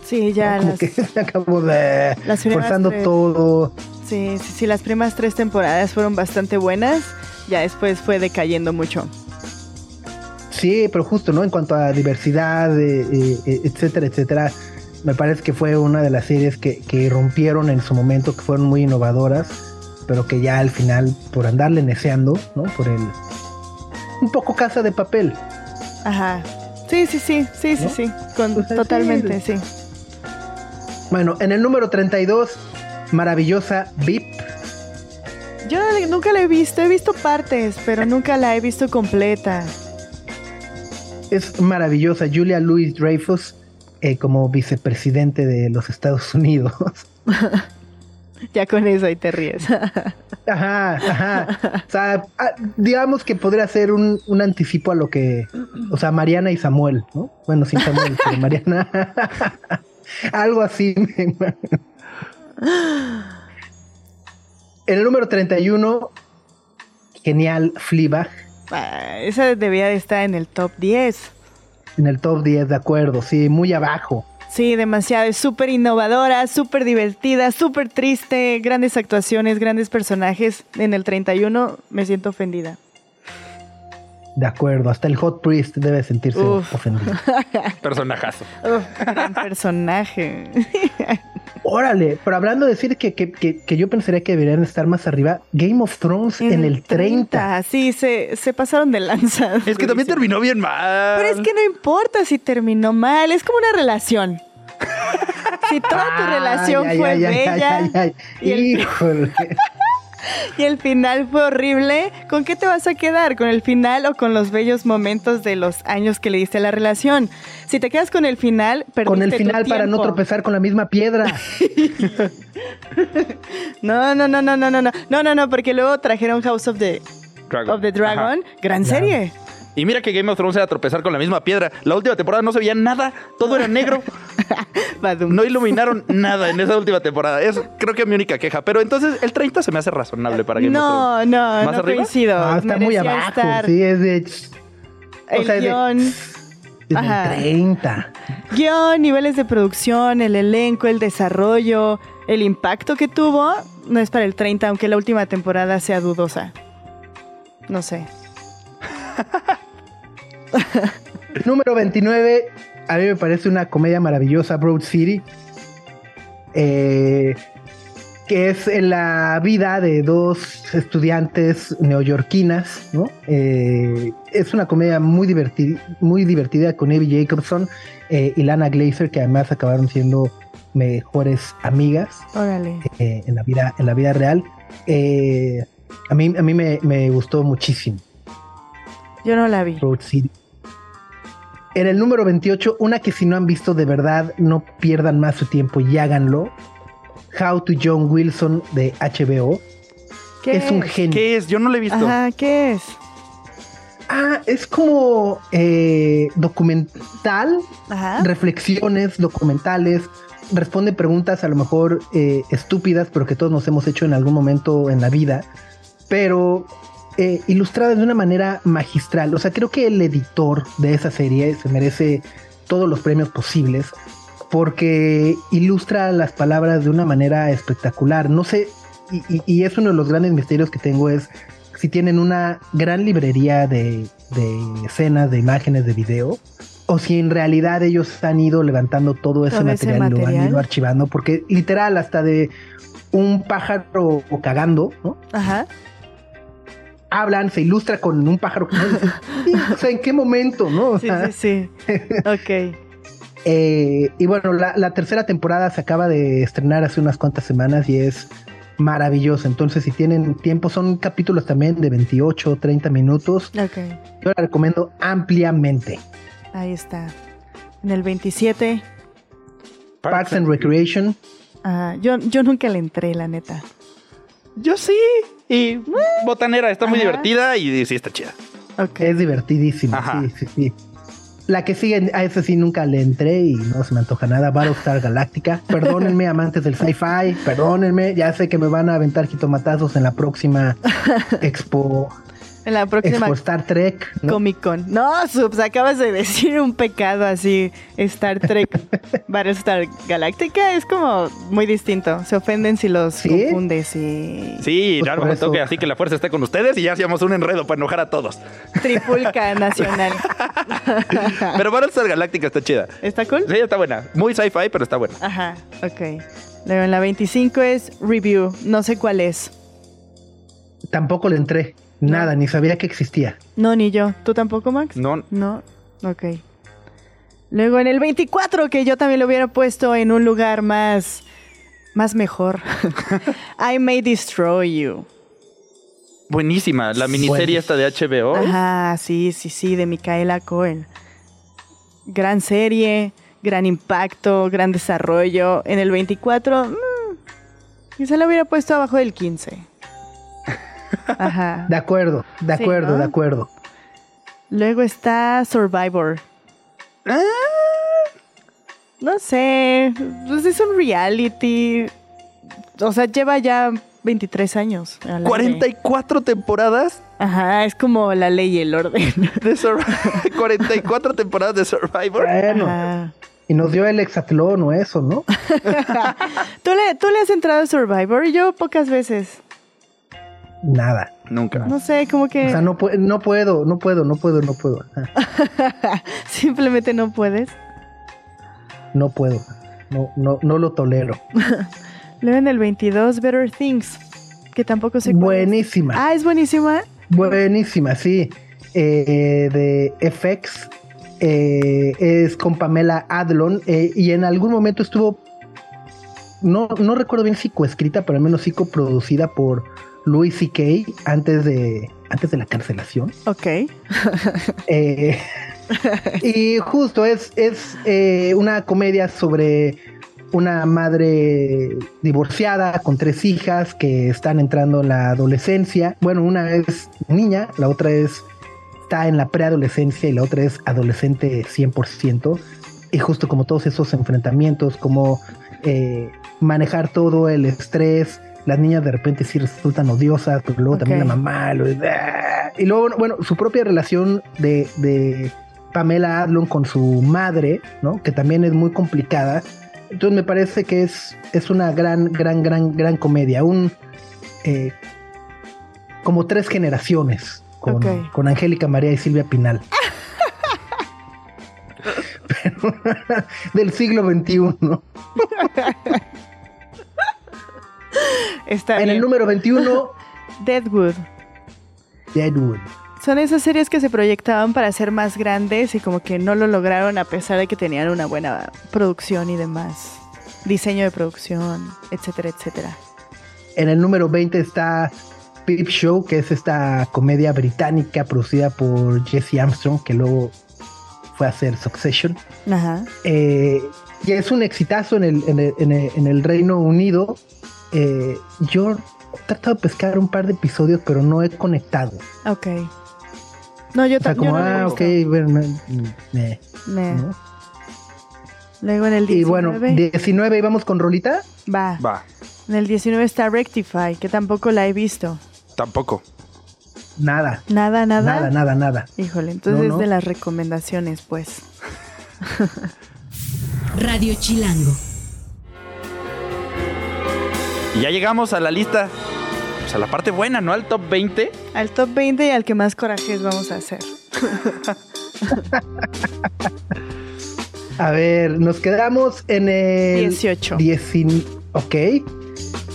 Sí, ya como las, que se [laughs] acabó de... las forzando tres- todo. Sí, sí, sí, las primeras tres temporadas fueron bastante buenas. Ya después fue decayendo mucho. Sí, pero justo, ¿no? En cuanto a diversidad, eh, eh, etcétera, etcétera, me parece que fue una de las series que, que rompieron en su momento, que fueron muy innovadoras, pero que ya al final, por andarle neceando, ¿no? Por el... Un poco casa de papel. Ajá. Sí, sí, sí, sí, sí, ¿No? sí. Con, Pues totalmente, sí. Bueno, en el número 32, maravillosa VIP. Yo nunca la he visto, he visto partes, pero nunca la he visto completa. Es maravillosa. Julia Louis Dreyfus eh, como vicepresidente de los Estados [laughs] Unidos. [laughs] Ya con eso ahí te ríes. [laughs] Ajá, ajá. O sea, ah, digamos que podría ser un, un anticipo a lo que. O sea, Mariana y Samuel, ¿no? Bueno, sin Samuel, pero Mariana. Algo así. En el número 31, genial Fleabag. Ah, Esa debía de estar en el top 10. En el top 10, de acuerdo, sí, muy abajo. Sí, demasiado. Es súper innovadora, súper divertida, súper triste. Grandes actuaciones, grandes personajes. En el 31 me siento ofendida. De acuerdo, hasta el Hot Priest debe sentirse Uf. ofendido. [laughs] Personajazo. Uf, gran personaje. [laughs] Órale, pero hablando de decir que, que, que, que yo pensaría que deberían estar más arriba, Game of Thrones en, el 30. Sí, se, se pasaron de lanza. [laughs] Es que también terminó bien mal. Pero es que no importa si terminó mal, es como una relación. Si toda tu Ay, relación fue bella ay, ay, y el- Híjole. [laughs] [laughs] Y el final fue horrible. ¿Con qué te vas a quedar? ¿Con el final o con los bellos momentos de los años que le diste a la relación? Si te quedas con el final, perdiste Con el final para no tropezar con la misma piedra. [laughs] no, no, no, no, no, no, no. No, no, no, porque luego trajeron House of the Dragon. Of the Dragon, gran serie. Y mira que Game of Thrones era tropezar con la misma piedra. La última temporada no se veía nada, todo era negro. [laughs] No iluminaron nada en esa última temporada. Es creo que mi única queja. Pero entonces el 30 se me hace razonable para Game of No, no, ¿Más no arriba? coincido. Ah, está muy abajo. estar Sí, es de. el o sea, de- guion, Ajá. el 30. guion, niveles de producción, el elenco, el desarrollo, el impacto que tuvo, no es para el 30, aunque la última temporada sea dudosa. No sé. [laughs] [laughs] Número 29, a mí me parece una comedia maravillosa, Broad City. eh, que es la vida de dos estudiantes neoyorquinas, ¿no? Eh, es una comedia muy divertida, muy divertida con Evie Jacobson eh, y Lana Glazer, que además acabaron siendo mejores amigas Órale. eh, en, la vida, en la vida real. A mí, a mí me, me gustó muchísimo. Yo no la vi. Road City. En el número 28, una que si no han visto de verdad, no pierdan más su tiempo y háganlo. How to John Wilson de HBO. ¿Qué es un genio. ¿Qué es? Yo no lo he visto. Ajá, ¿qué es? Ah, es como eh, documental, Ajá. reflexiones documentales, responde preguntas a lo mejor eh, estúpidas, pero que todos nos hemos hecho en algún momento en la vida, pero eh, ilustradas de una manera magistral. O sea, creo que el editor de esa serie se merece todos los premios posibles porque ilustra las palabras de una manera espectacular. No sé, y, y- y es uno de los grandes misterios que tengo es si tienen una gran librería de, de escenas, de imágenes, de video, o si en realidad ellos han ido levantando todo ese Todo ese material y lo han material. ido archivando, porque literal hasta de un pájaro cagando, ¿no? Ajá. Hablan, se ilustra con un pájaro. Sí, o sea, ¿en qué momento, no? O Sí, sea, sí, sí. Ok. [laughs] Eh, y bueno, la, la tercera temporada se acaba de estrenar hace unas cuantas semanas y es maravillosa. Entonces, si tienen tiempo, son capítulos también de 28 o 30 minutos. Ok. Yo la recomiendo ampliamente. Ahí está. En el 27. Parks and Recreation. Yo, yo nunca le entré, la neta. Yo sí. Y botanera, está muy Ajá. divertida y sí está chida. Ok. Es divertidísima. Sí, sí, sí. La que sigue, a esa sí nunca le entré y no se me antoja nada. Battlestar Galactica. [laughs] Perdónenme, amantes del sci-fi. Perdónenme. Ya sé que me van a aventar jitomatazos en la próxima [laughs] Expo, En la próxima Expo Star Trek. ¿no? Comic Con. No, Subs, acabas de [laughs] decir un pecado así. Star Trek, [laughs] Battlestar Galactica es como muy distinto. Se ofenden si los ¿Sí? confundes y Sí, Pues toque así que la fuerza esté con ustedes y ya hacíamos un enredo para enojar a todos. tripulca [laughs] nacional. Pero Battlestar Galactica está chida. ¿Está cool? Sí, está buena. Muy sci-fi, pero está buena. Ajá, ok. Luego en la 25 es Review. No sé cuál es. Tampoco le entré. Nada, ni sabía que existía. No, ni yo. ¿Tú tampoco, Max? No, No, ok. Luego en el 24, que yo también lo hubiera puesto en un lugar más, más mejor. [laughs] I May Destroy You. buenísima. La miniserie esta de HBO. Ajá, sí, sí, sí, de Micaela Cohen. Gran serie, gran impacto, gran desarrollo. En el 24, mm, quizá lo hubiera puesto abajo del 15. Ajá. [laughs] De acuerdo, de Sí, acuerdo, ¿no? de acuerdo. Luego está Survivor. Ah, No sé, pues es un reality. O sea, lleva ya 23 años. aire. 44 temporadas Ajá, es como la ley y el orden. [laughs] De Sur- [laughs] 44 temporadas de Survivor. Bueno, Ajá. y nos dio el hexatlón o eso, ¿no? ¿Tú, le, ¿Tú le has entrado a Survivor? Yo pocas veces. Nada. Nunca. No sé, como que O sea, no, pu- no puedo, no puedo, no puedo, no puedo. [laughs] Simplemente no puedes. No puedo. No, no, no lo tolero. [laughs] Luego en el 22, Better Things, que tampoco sé cuál es. Buenísima. Ah, es buenísima. Buenísima, sí. Eh, de FX. eh, es con Pamela Adlon. eh, y en algún momento estuvo. No, no recuerdo bien si coescrita, pero al menos sí coproducida por Louis C.K. antes de. Antes de la cancelación. Ok. [laughs] Eh, y justo es, es eh, una comedia sobre una madre divorciada con tres hijas que están entrando en la adolescencia. Bueno, una es niña, la otra es está en la preadolescencia y la otra es adolescente 100%. Y justo como todos esos enfrentamientos, como eh, manejar todo el estrés. Las niñas de repente sí resultan odiosas, pero luego también la mamá. lo- y luego, bueno, su propia relación de, de Pamela Adlon con su madre, ¿no? Que también es muy complicada. Entonces me parece que es, es una gran, gran, gran, gran comedia. Un eh, como tres generaciones con, con Angélica María y Silvia Pinal. [laughs] [laughs] Pero, del siglo XXI, ¿no? [laughs] Está En bien. el número 21, [laughs] Deadwood. Deadwood. Son esas series que se proyectaban para ser más grandes y como que no lo lograron a pesar de que tenían una buena producción y demás. Diseño de producción, etcétera, etcétera. En el número 20 está Peep Show, que es esta comedia británica producida por Jesse Armstrong, que luego fue a hacer Succession. Ajá. Eh, y es un exitazo en el, en el, en el- en el Reino Unido. Eh, yo he tratado de pescar un par de episodios, pero no he conectado. Ok. No, yo O sea, también. como, ah, ok, bueno, me- me- ¿no? Luego en el 19. Y bueno, 19, ¿y vamos con Rolita? va. Va, En el 19 está Rectify, que tampoco la he visto. tampoco. Nada, Nada, nada. nada, nada, nada. Híjole, entonces No, es no. de las recomendaciones, pues. [laughs] Radio Chilango. Y ya llegamos a la lista. Pues a la parte buena, ¿no? Al top 20. Al top 20 y al que más corajes vamos a hacer. [laughs] A ver, nos quedamos en el 18. 19. Ok,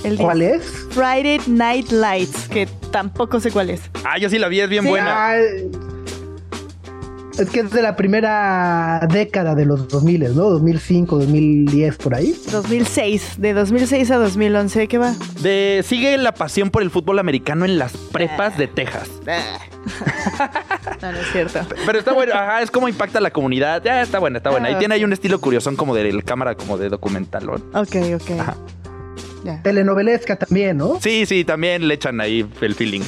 El ¿cuál es? Friday Night Lights, que tampoco sé cuál es. Ah, yo sí la vi, es bien Sí. buena. Ah, es que es de la primera década de los 2000, ¿no? 2005, 2010, por ahí. 2006, de 2006 a 2011, ¿qué va? De, sigue la pasión por el fútbol americano en las prepas de Texas. [laughs] no, no es cierto. Pero está bueno, ajá, es como impacta a la comunidad. Ya está buena, está buena. Y Ah, tiene ahí un estilo curiosón como de cámara, como de documental. ¿no? Ok, ok. Ajá. Ya. Telenovelesca también, ¿no? Sí, sí, también le echan ahí el feeling.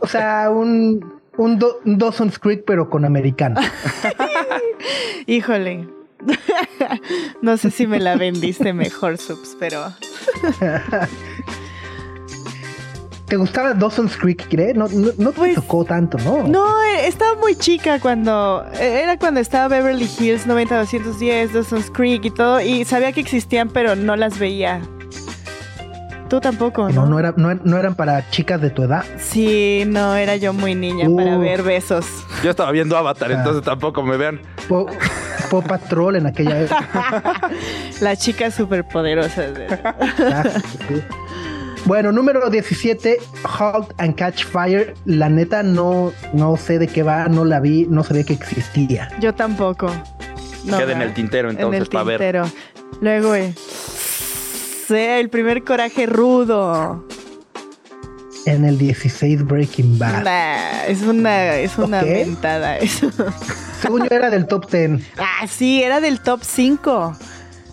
O sea, un, un, Do- un Dawson's Creek, pero con americano. [laughs] [laughs] Híjole. [laughs] no sé si me la vendiste mejor, Subs, pero. ¿Te gustaba Dawson's Creek, cree? No, no, no te Pues, tocó tanto, ¿no? No, eh, estaba muy chica cuando. eh, Era cuando estaba Beverly Hills 90210, Dawson's Creek y todo. Y sabía que existían, pero no las veía. Tú tampoco, ¿no? No, no, era, no, no eran para chicas de tu edad. Sí, no, era yo muy niña para ver besos. Yo estaba viendo Avatar, Ah. entonces tampoco me vean. Po, Po Patrol en aquella época. [laughs] Las chicas superpoderosas. de- sí. Bueno, número 17, Halt and Catch Fire. La neta no, no sé de qué va, no la vi, no sabía que existía. Yo tampoco. No, Queda en el tintero En entonces el para ver. tintero. Luego, eh, sea el primer coraje rudo. En el 16, Breaking Bad. Nah, es una, es una Ok. mentada eso. Según yo era del top 10. Ah, sí, era del top 5.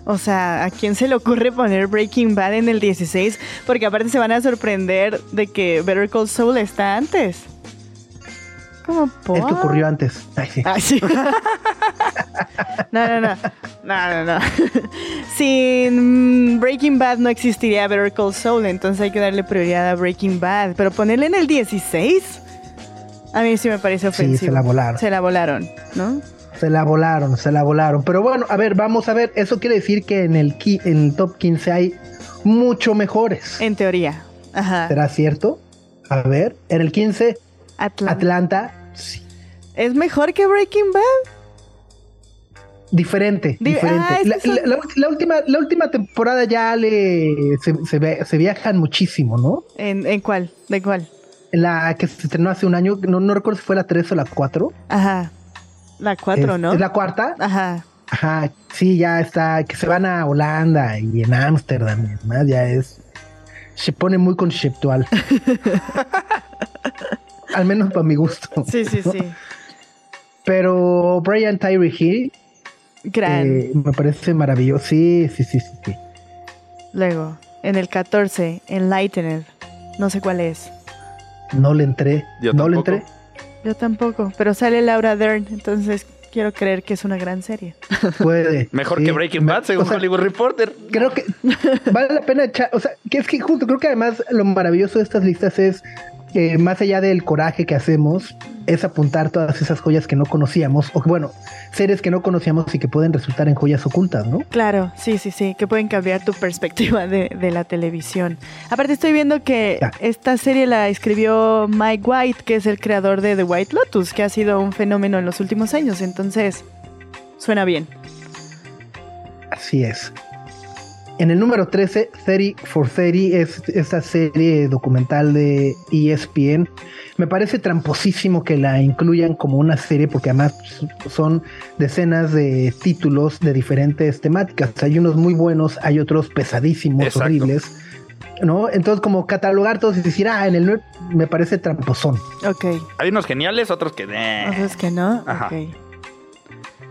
O sea, ¿a quién se le ocurre poner Breaking Bad en el 16? Porque aparte se van a sorprender de que Better Call Saul está antes. ¿Cómo por? El que ocurrió antes. Ay, sí. Ah, sí. [laughs] no, no, no. No, no, no. [laughs] Sin Breaking Bad no existiría Better Call Saul, entonces hay que darle prioridad a Breaking Bad. Pero ponerle en el 16. A mí sí me parece ofensivo. Sí, se la volaron. Se la volaron, ¿no? Se la volaron, se la volaron. Pero bueno, a ver, vamos a ver. Eso quiere decir que en el, en el top 15 hay mucho mejores. En teoría. Ajá. ¿Será cierto? A ver, en el 15, Atlanta. Atlanta. Sí, ¿Es mejor que Breaking Bad? Diferente, Di- diferente. ah, la, que son- la- la ulti- la última, la última temporada ya le se, se ve- se viajan muchísimo, ¿no? ¿En, en cuál? ¿De cuál? En la que se estrenó hace un año, no, no recuerdo si fue la 3 o la 4. Ajá. La cuatro, es, ¿no? Es la cuarta. Ajá. Ajá, sí, ya está, que se van a Holanda y en Ámsterdam y demás, ya es, se pone muy conceptual. [laughs] Al menos para mi gusto. Sí, sí, ¿no? sí. Pero Brian Tyree Hill Gran. eh, me parece maravilloso. Sí, sí, sí, sí. sí. Luego, en el 14, Enlightened. No sé cuál es. No le entré. Yo no le entré. Yo tampoco, pero sale Laura Dern, entonces quiero creer que es una gran serie. [laughs] Puede. Mejor sí. que Breaking Bad, según O sea, Hollywood Reporter. Creo que vale la pena echar, o sea, que es que justo creo que además lo maravilloso de estas listas es más allá del coraje que hacemos, es apuntar todas esas joyas que no conocíamos, o que, bueno, seres que no conocíamos y que pueden resultar en joyas ocultas, ¿no? Claro, sí, sí, sí, que pueden cambiar tu perspectiva de, de la televisión. Aparte estoy viendo que esta serie la escribió Mike White, que es el creador de The White Lotus, que ha sido un fenómeno en los últimos años, entonces suena bien. Así es. En el número 13, 30 for 30, es esta serie documental de ESPN. Me parece tramposísimo que la incluyan como una serie porque además son decenas de títulos de diferentes temáticas. Hay unos muy buenos, hay otros pesadísimos, Exacto. horribles. ¿No? Entonces, como catalogar todos y decir, ah, en el 9 me parece tramposón. Ok, Hay unos geniales, otros que. o sea, es que no. Ajá. Ok.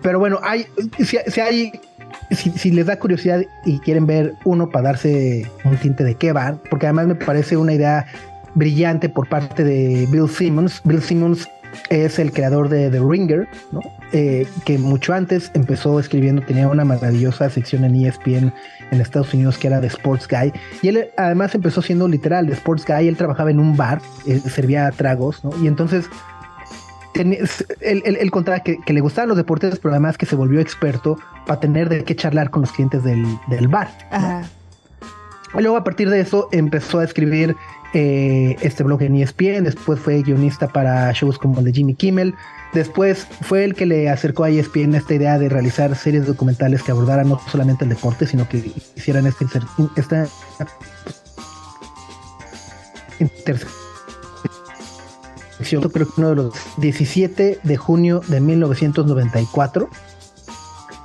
Pero bueno, hay, si, si hay, si, si les da curiosidad y quieren ver uno para darse un tinte de qué van, porque además me parece una idea brillante por parte de Bill Simmons. Bill Simmons es el creador de The Ringer, ¿no? Eh, que mucho antes empezó escribiendo, tenía una maravillosa sección en ESPN en Estados Unidos que era de Sports Guy. Y él además empezó siendo literal de Sports Guy. Él trabajaba en un bar, eh, servía tragos, ¿no? Y entonces tenía- él, él- él contaba que, que le gustaban los deportes, pero además que se volvió experto para tener de qué charlar con los clientes del, del bar. ¿no? Ajá. Y luego a partir de eso empezó a escribir eh, este blog en ESPN, después fue guionista para shows como el de Jimmy Kimmel, después fue el que le acercó a ESPN esta idea de realizar series documentales que abordaran no solamente el deporte, sino que hicieran esta, inser- esta intersección, creo que uno de los 17 de junio de 1994,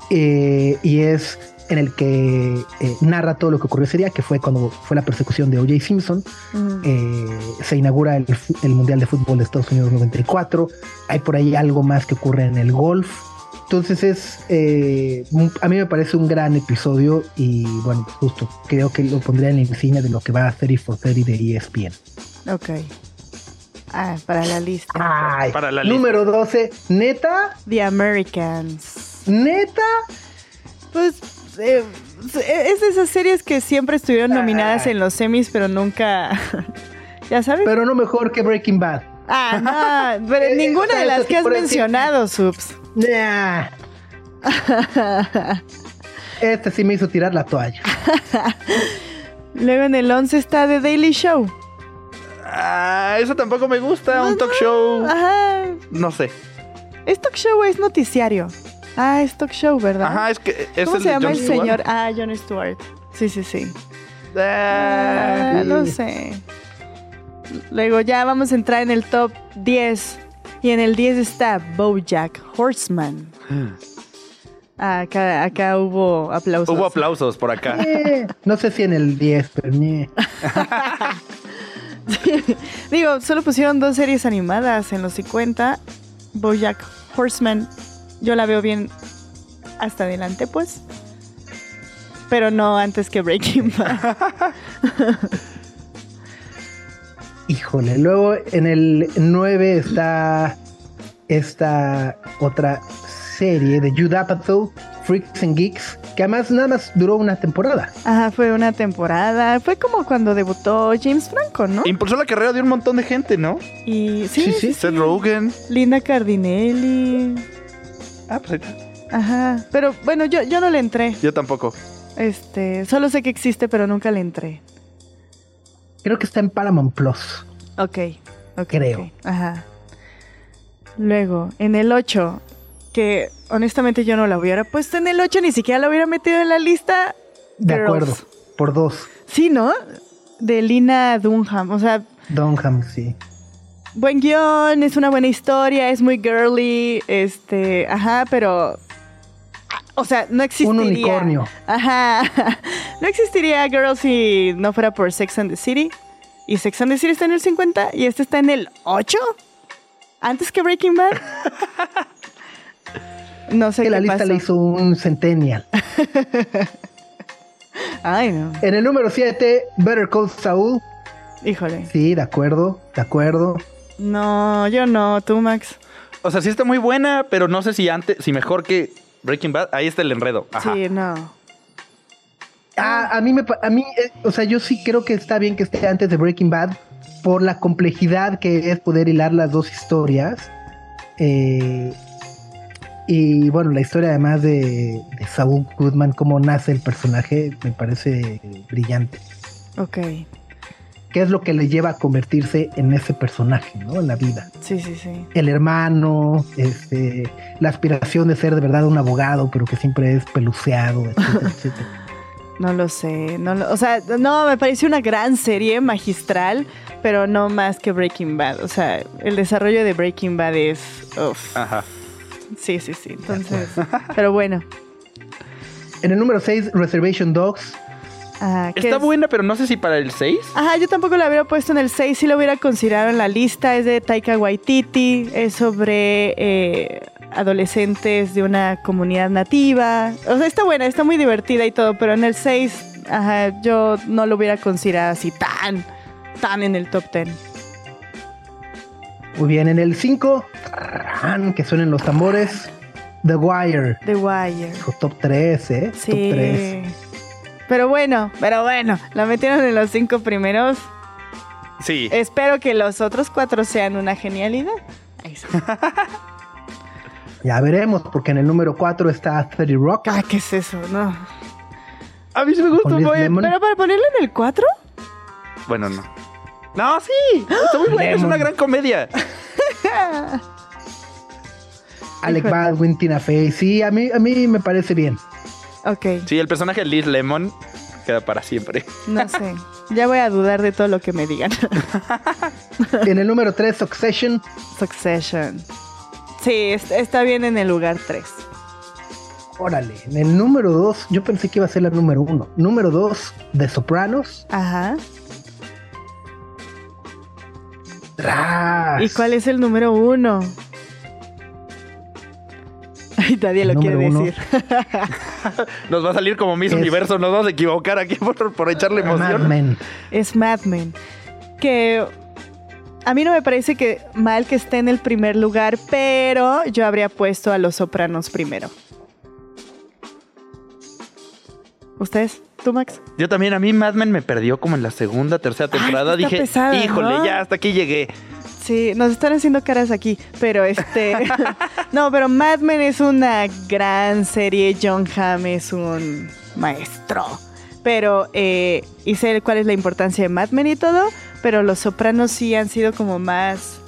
eh, y es en el que eh, narra todo lo que ocurrió ese día, que fue cuando fue la persecución de O.J. Simpson. Mm. Eh, se inaugura el, el Mundial de Fútbol de Estados Unidos 94. Hay por ahí algo más que ocurre en el golf. Entonces es, eh, a mí me parece un gran episodio y bueno, justo creo que lo pondría en la insignia de lo que va a hacer y for 30 de ESPN. Ok. Ah, para la lista. Ay, Para la número 12, neta, The Americans. neta, Pues eh, es de esas series que siempre estuvieron nominadas Ah. en los semis, pero nunca. [laughs] ¿Ya sabes? pero no mejor que Breaking Bad. Ah, no, pero [laughs] Eh, ninguna o sea, de las que has mencionado, Subs. Nah. Este sí me hizo tirar la toalla. [laughs] Luego en el 11 está The Daily Show. Ah, eso tampoco me gusta. Un talk show. Ajá. No sé. ¿Es talk show o es noticiario? Ah, es talk show, ¿verdad? Ajá, es que. Es ¿Cómo el se llama el Stewart. señor? Ah, Jon Stewart. Sí, sí, sí. Ah, Ah, no sé. Luego ya vamos a entrar en el top 10. Y en el 10 está Bojack Horseman. Ah, [gasps] acá, acá hubo aplausos. Hubo aplausos por acá. [laughs] Eh, no sé si en el 10, pero ni. [laughs] [laughs] Digo, solo pusieron dos series animadas en los 50. Bojack Horseman, yo la veo bien hasta adelante, pues. Pero no antes que Breaking [laughs] Bad. Híjole, luego en el 9 está esta otra serie de Judd Apatow, Freaks and Geeks, Que además nada más duró una temporada. Ajá, fue una temporada. Fue como cuando debutó James Franco, ¿no? Impulsó la carrera de un montón de gente, ¿no? Y sí, Sí, sí, sí. Seth Rogen. Linda Cardinelli. Ah, pues ahí está. Ajá. Pero bueno, yo, yo no le entré. Yo tampoco. Este, solo sé que existe, pero nunca le entré. Creo que está en Paramount Plus. Ok. ok, Creo. ok, Ajá. Luego, en el 8, que honestamente yo no la hubiera puesto en el 8, ni siquiera la hubiera metido en la lista. De Girls. acuerdo. Por dos. Sí, ¿no? De Lina Dunham. O sea, Dunham, sí. buen guion, es una buena historia, es muy girly, este, ajá, pero... O sea, no existiría... Un unicornio. Ajá. [laughs] No existiría Girls si no fuera por Sex and the City. Y Sex and the City está en el 50 y este está en el 8. Antes que Breaking Bad. [laughs] No sé Que qué la lista pasó. le hizo un Centennial. [laughs] Ay, no. En el número 7, Better Call Saul. Híjole. Sí, de acuerdo, de acuerdo. No, yo no. Tú, Max. O sea, sí está muy buena, pero no sé si antes, si mejor que Breaking Bad. Ahí está el enredo. Ajá. Sí, no. Ah, a mí me, a mí, eh, o sea, yo sí creo que está bien que esté antes de Breaking Bad por la complejidad que es poder hilar las dos historias. Eh, y bueno, la historia además de, de Saul Goodman, cómo nace el personaje, me parece brillante. Ok. ¿Qué es lo que le lleva a convertirse en ese personaje, ¿no? En la vida. Sí, sí, sí. El hermano, este, la aspiración de ser de verdad un abogado, pero que siempre es peluceado, etcétera, [laughs] etcétera. No lo sé. No lo- o sea, no, me pareció una gran serie magistral, pero no más que Breaking Bad. O sea, el desarrollo de Breaking Bad es. uf. Ajá. Sí, sí, sí. Entonces. [laughs] pero bueno. En el número 6, Reservation Dogs. ah, ¿qué Está es? buena, pero no sé si para el 6. Ajá, yo tampoco la hubiera puesto en el 6, sí lo hubiera considerado en la lista. Es de Taika Waititi, es sobre eh, adolescentes de una comunidad nativa. O sea, está buena, está muy divertida y todo, pero en el 6, ajá, yo no lo hubiera considerado así tan, tan en el top 10. Muy bien, en el 5, que suenen los tambores. The Wire. The Wire. Dijo top 3, ¿eh? Sí. Top 3. Pero bueno, pero bueno, la metieron en los cinco primeros. Sí. Espero que los otros cuatro sean una genialidad. Ahí está. [laughs] Ya veremos, porque en el número 4 está 30 Rock. Ah, ¿qué es eso? No. A mí sí me gusta. Lemon. Pero para ponerlo en el 4, Bueno, no. No, sí. Está muy buena. Es una gran comedia. [laughs] Alec. Baldwin, Tina Fey. Sí, a mí, a mí me parece bien. Ok, Sí, el personaje de Liz Lemon queda para siempre. no sé. Ya voy a dudar de todo lo que me digan. [laughs] En el número 3, Succession. Succession. Sí, es- está bien en el lugar 3. Órale. En el número 2, yo pensé que iba a ser la número 1. Número 2, The Sopranos. Ajá. ¿Y cuál es el número 1? Ay, nadie El lo quiere uno. decir. [laughs] Nos va a salir como Miss Es- Universo. Nos vamos a equivocar aquí por, por echarle Mad emoción. Men. es Mad Men. Que a mí no me parece que mal que esté en el primer lugar, pero yo habría puesto a Los Sopranos primero. ¿Ustedes? ¿Tú, Max? Yo también, a mí Mad Men me perdió como en la segunda, tercera temporada. Dije, pesada, híjole, ¿no? ya hasta aquí llegué. Sí, nos están haciendo caras aquí, pero este... [laughs] no, pero Mad Men es una gran serie, John Hamm es un maestro. Pero, eh, y sé cuál es la importancia de Mad Men y todo, pero los sopranos sí han sido como más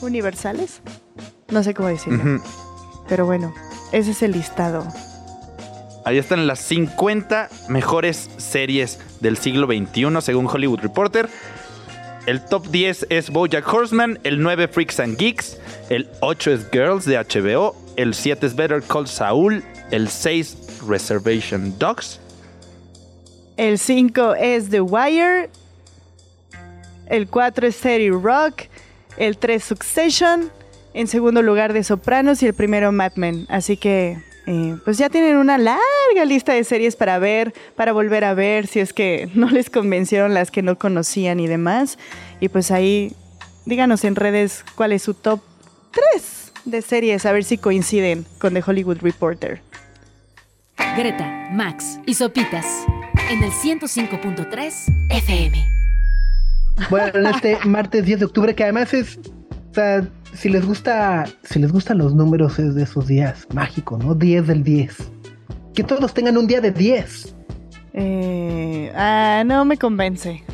universales. No sé cómo decirlo. Pero bueno, ese es el listado. Ahí están las 50 mejores series del siglo XXI según Hollywood Reporter. El top 10 es Bojack Horseman, el 9 Freaks and Geeks, el 8 es Girls de HBO, el 7 es Better Call Saul, el 6 Reservation Dogs, El 5 es The Wire. El 4 es 30 Rock. El 3 Succession. En segundo lugar The Sopranos y el primero Mad Men. Así que eh, pues ya tienen una larga lista de series para ver, para volver a ver si es que [laughs] no les convencieron las que no conocían y demás. Y pues ahí díganos en redes cuál es su top 3 de series, a ver si coinciden con The Hollywood Reporter. Greta, Max y Sopitas en el 105.3 FM. Bueno, en este martes 10 de octubre, que además es, o sea, si les gusta, si les gustan los números, es de esos días mágicos, ¿no? 10 del 10. Que todos tengan un día de 10. Eh, ah, no me convence. [laughs]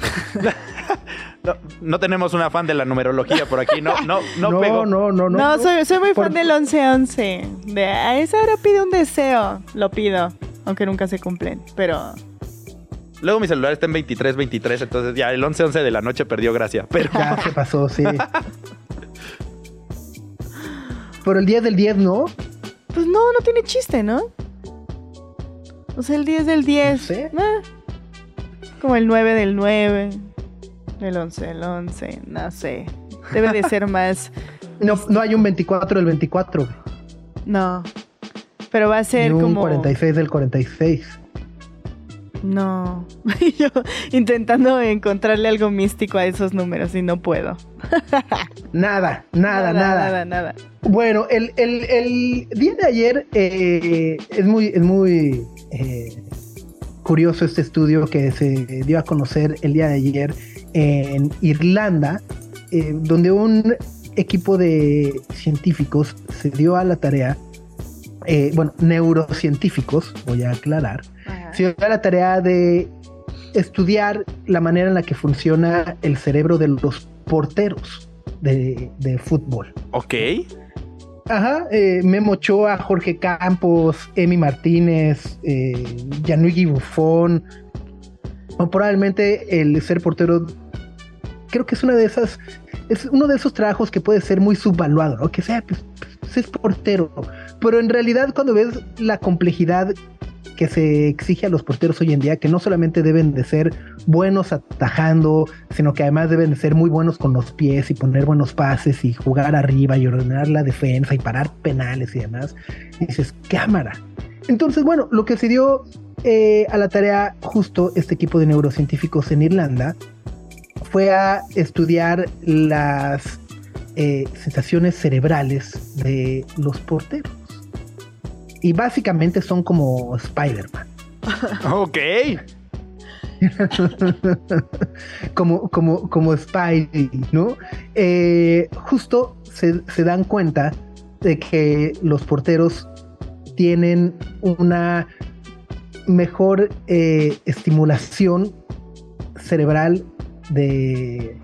No, no tenemos una fan de la numerología por aquí, no, no, no, [laughs] no, pegó. no, no, no. No, soy, soy muy Por- fan del 11-11. De a esa hora pido un deseo. Lo pido, aunque nunca se cumplen. Pero Luego mi celular está en 23, 23, entonces ya el 11, 11 de la noche perdió gracia. Pero Ya se pasó, sí. [laughs] Pero el 10 del 10, ¿no? pues no, no tiene chiste, ¿no? O sea, el 10 del 10. No sé. eh, como el 9 del 9. El 11 del 11. No sé. Debe de ser más. [laughs] No, no hay un 24 del 24. güey. No. Pero va a ser Ni un como. 46 del 46. No. [laughs] Yo intentando encontrarle algo místico a esos números y no puedo. [laughs] Nada, nada, nada. Nada, nada. Bueno, el, el- el día de ayer eh, es muy, es muy eh, curioso este estudio que se dio a conocer el día de ayer en Irlanda, eh, donde un equipo de científicos se dio a la tarea, bueno, neurocientíficos, voy a aclarar, Ajá. se dio a la tarea de estudiar la manera en la que funciona el cerebro de los porteros de, de fútbol. ok. Ajá, eh, Memo Ochoa, Jorge Campos, Emi Martínez, eh, Gianluigi Buffon, o probablemente el ser portero, creo que es una de esas, es uno de esos trabajos que puede ser muy subvaluado, ¿no? Que sea, pues, pues, es portero, pero en realidad cuando ves la complejidad que se exige a los porteros hoy en día, que no solamente deben de ser buenos atajando, sino que además deben de ser muy buenos con los pies y poner buenos pases y jugar arriba y ordenar la defensa y parar penales y demás. Dices, cámara. Entonces, bueno, lo que se dio eh, a la tarea justo este equipo de neurocientíficos en Irlanda fue a estudiar las eh, sensaciones cerebrales de los porteros. Y básicamente son como Spider-Man. Ok. [laughs] como, como, como Spidey, ¿no? Eh, justo se, se dan cuenta de que los porteros tienen una mejor eh, estimulación cerebral de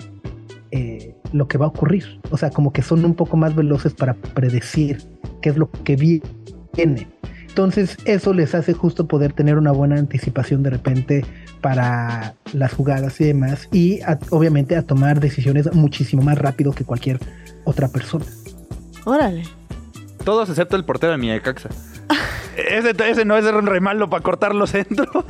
eh, lo que va a ocurrir. O sea, como que son un poco más veloces para predecir qué es lo que viene. Entonces, eso les hace justo poder tener una buena anticipación de repente para las jugadas y demás. Y a- obviamente a tomar decisiones muchísimo más rápido que cualquier otra persona. Órale. Todos excepto el portero de mi Necaxa. [laughs] Ese, ese no es re malo para cortar los centros. [laughs]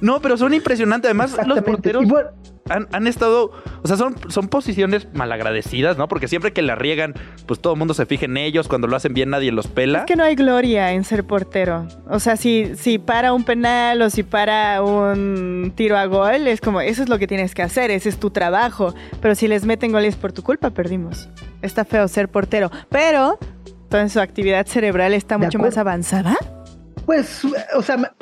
No, pero son impresionantes. Además, los porteros bueno, han, han estado. O sea, son, son posiciones malagradecidas, ¿no? Porque siempre que la riegan, pues todo el mundo se fija en ellos. Cuando lo hacen bien, nadie los pela. Es que no hay gloria en ser portero. O sea, si, si para un penal o si para un tiro a gol, es como, eso es lo que tienes que hacer, ese es tu trabajo. Pero si les meten goles por tu culpa, perdimos. Está feo ser portero. Pero, entonces su actividad cerebral está mucho más avanzada. pues, o sea,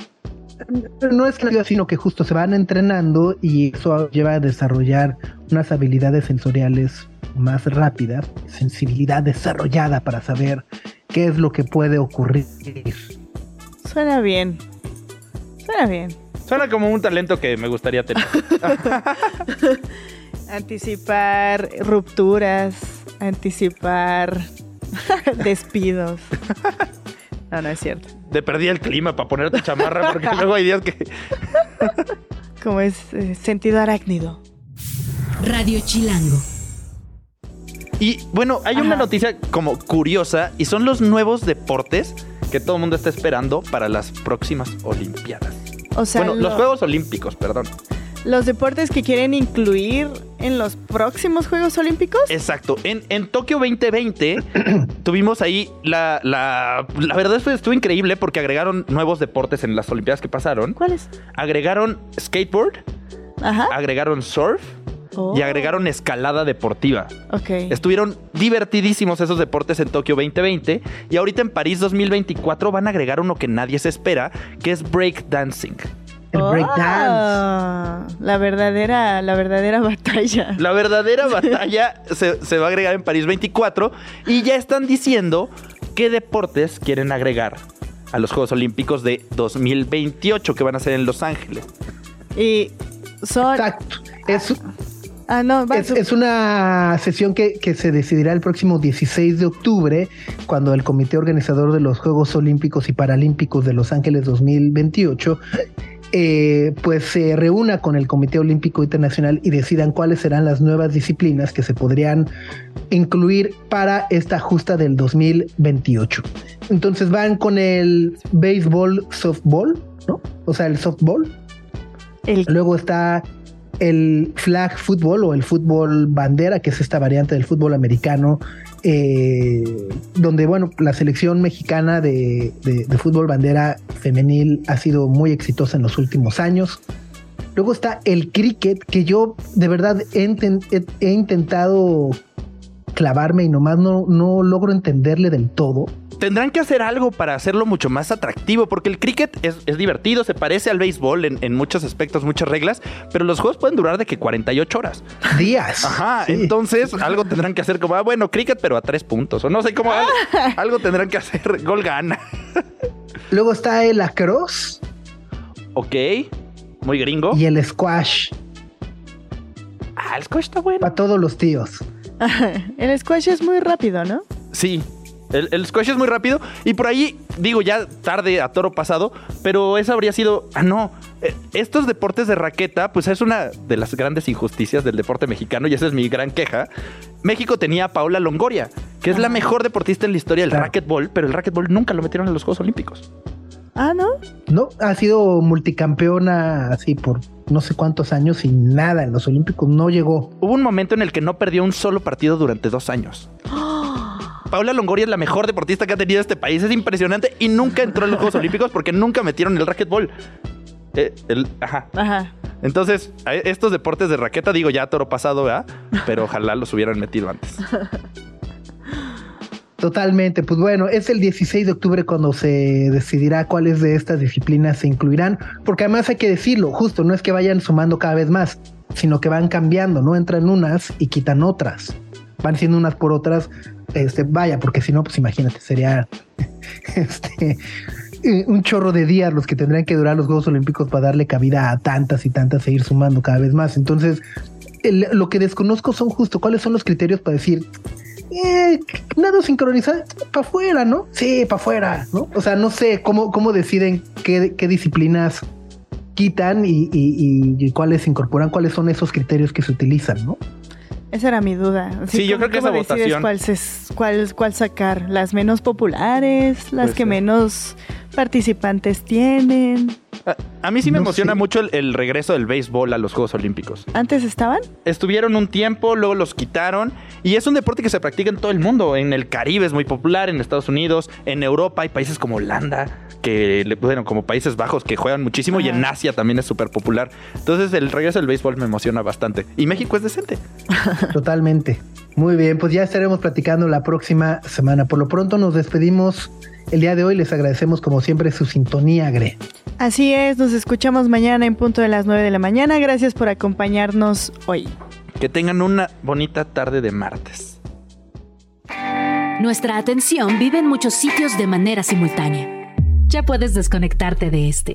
no es que sino que justo se van entrenando y eso lleva a desarrollar unas habilidades sensoriales más rápidas, sensibilidad desarrollada para saber qué es lo que puede ocurrir. Suena bien. Suena bien. Suena como un talento que me gustaría tener. [laughs] Anticipar rupturas, anticipar [laughs] despidos. No, no es cierto. De perdí el clima para ponerte chamarra, porque luego hay días que. [laughs] Como es eh, sentido arácnido. Radio Chilango. Y bueno, hay una noticia como curiosa y son los nuevos deportes que todo el mundo está esperando para las próximas Olimpiadas. O sea, bueno, los lo- Juegos Olímpicos, perdón. Los deportes que quieren incluir en los próximos Juegos Olímpicos. Exacto. En, en Tokio 2020 [clears throat] tuvimos ahí la, la... La verdad fue, estuvo increíble porque agregaron nuevos deportes en las Olimpiadas que pasaron. ¿Cuáles? Agregaron skateboard, Ajá. agregaron surf, Oh. y agregaron escalada deportiva. Ok. Estuvieron divertidísimos esos deportes en Tokio 2020 y ahorita en París 2024 van a agregar uno que nadie se espera, que es breakdancing. El breakdance. Ah, la verdadera, la verdadera [laughs] batalla. La verdadera batalla se, se va a agregar en París 24 y ya están diciendo qué deportes quieren agregar a los Juegos Olímpicos de 2028 que van a ser en Los Ángeles. Y son. Exacto. Es, Ah, no, va, es, es una sesión que, que se decidirá el próximo 16 de octubre, cuando el Comité Organizador de los Juegos Olímpicos y Paralímpicos de Los Ángeles 2028 eh, pues se reúna con el Comité Olímpico Internacional y decidan cuáles serán las nuevas disciplinas que se podrían incluir para esta justa del 2028. Entonces van con el béisbol softball, ¿no? O sea, el softball. El- Luego está el flag football o el fútbol bandera, que es esta variante del fútbol americano, eh, donde, bueno, la selección mexicana de, de- de fútbol bandera femenil ha sido muy exitosa en los últimos años. Luego está el cricket, que yo de verdad he, he intentado clavarme y nomás no, no logro entenderle del todo. Tendrán que hacer algo para hacerlo mucho más atractivo, porque el cricket es, es divertido, se parece al béisbol en, en muchos aspectos, muchas reglas, pero los juegos pueden durar de que 48 horas. Días. Ajá, Sí. entonces algo tendrán que hacer como, ah, bueno, cricket, pero a tres puntos, o no sé cómo, algo, [laughs] algo tendrán que hacer, gol gana. [laughs] Luego está el lacrosse Ok, muy gringo. y el squash, Ah, el squash está bueno. para todos los tíos. [laughs] el squash es muy rápido, ¿no? Sí, el, el squash es muy rápido y por ahí, digo, ya tarde a toro pasado, pero eso habría sido, ah, no, eh, estos deportes de raqueta, pues es una de las grandes injusticias del deporte mexicano y esa es mi gran queja. México tenía a Paula Longoria, que es la mejor deportista en la historia del Claro. racquetball, pero el racquetball nunca lo metieron en los Juegos Olímpicos. Ah, ¿no? No, ha sido multicampeona así por no sé cuántos años y nada en los Olímpicos no llegó. Hubo un momento en el que no perdió un solo partido durante dos años. Paula Longoria es la mejor deportista que ha tenido este país. Es impresionante y nunca entró en los Juegos Olímpicos porque nunca metieron el racquetball. Eh, el- ajá. Ajá. Entonces, estos deportes de raqueta, digo ya toro pasado, ¿verdad? Pero ojalá los hubieran metido antes. Totalmente, pues bueno, es el 16 de octubre cuando se decidirá cuáles de estas disciplinas se incluirán, porque además hay que decirlo, justo, no es que vayan sumando cada vez más, sino que van cambiando, no entran unas y quitan otras, van siendo unas por otras, este, vaya, porque si no, pues imagínate, sería [laughs] este, eh, un chorro de días los que tendrían que durar los Juegos Olímpicos para darle cabida a tantas y tantas e ir sumando cada vez más. Entonces, lo que desconozco son justo cuáles son los criterios para decir, eh, nada sincronizado, para afuera, ¿no? Sí, para afuera, ¿no? O sea, no sé cómo, cómo deciden qué, qué disciplinas quitan y, y- y- y cuáles incorporan, cuáles son esos criterios que se utilizan, ¿no? Esa era mi duda. Sí, yo creo que esa votación- Cuál, se- cuál, cuál sacar? ¿Las menos populares? ¿Las que menos participantes tienen? A, a mí sí me No emociona sé. mucho el, el regreso del béisbol a los Juegos Olímpicos. ¿Antes estaban? Estuvieron un tiempo, luego los quitaron y es un deporte que se practica en todo el mundo. En el Caribe es muy popular, en Estados Unidos, en Europa hay países como Holanda, que, le- bueno, como Países Bajos que juegan muchísimo y en. Asia también es súper popular. Entonces el regreso del béisbol me emociona bastante. Y México es decente. Totalmente. Muy bien, pues ya estaremos platicando la próxima semana. Por lo pronto nos despedimos el día de hoy. Les agradecemos como siempre su sintonía, Gre. Así es, nos escuchamos mañana en punto de las 9 de la mañana. Gracias por acompañarnos hoy. Que tengan una bonita tarde de martes. Nuestra atención vive en muchos sitios de manera simultánea. Ya puedes desconectarte de este.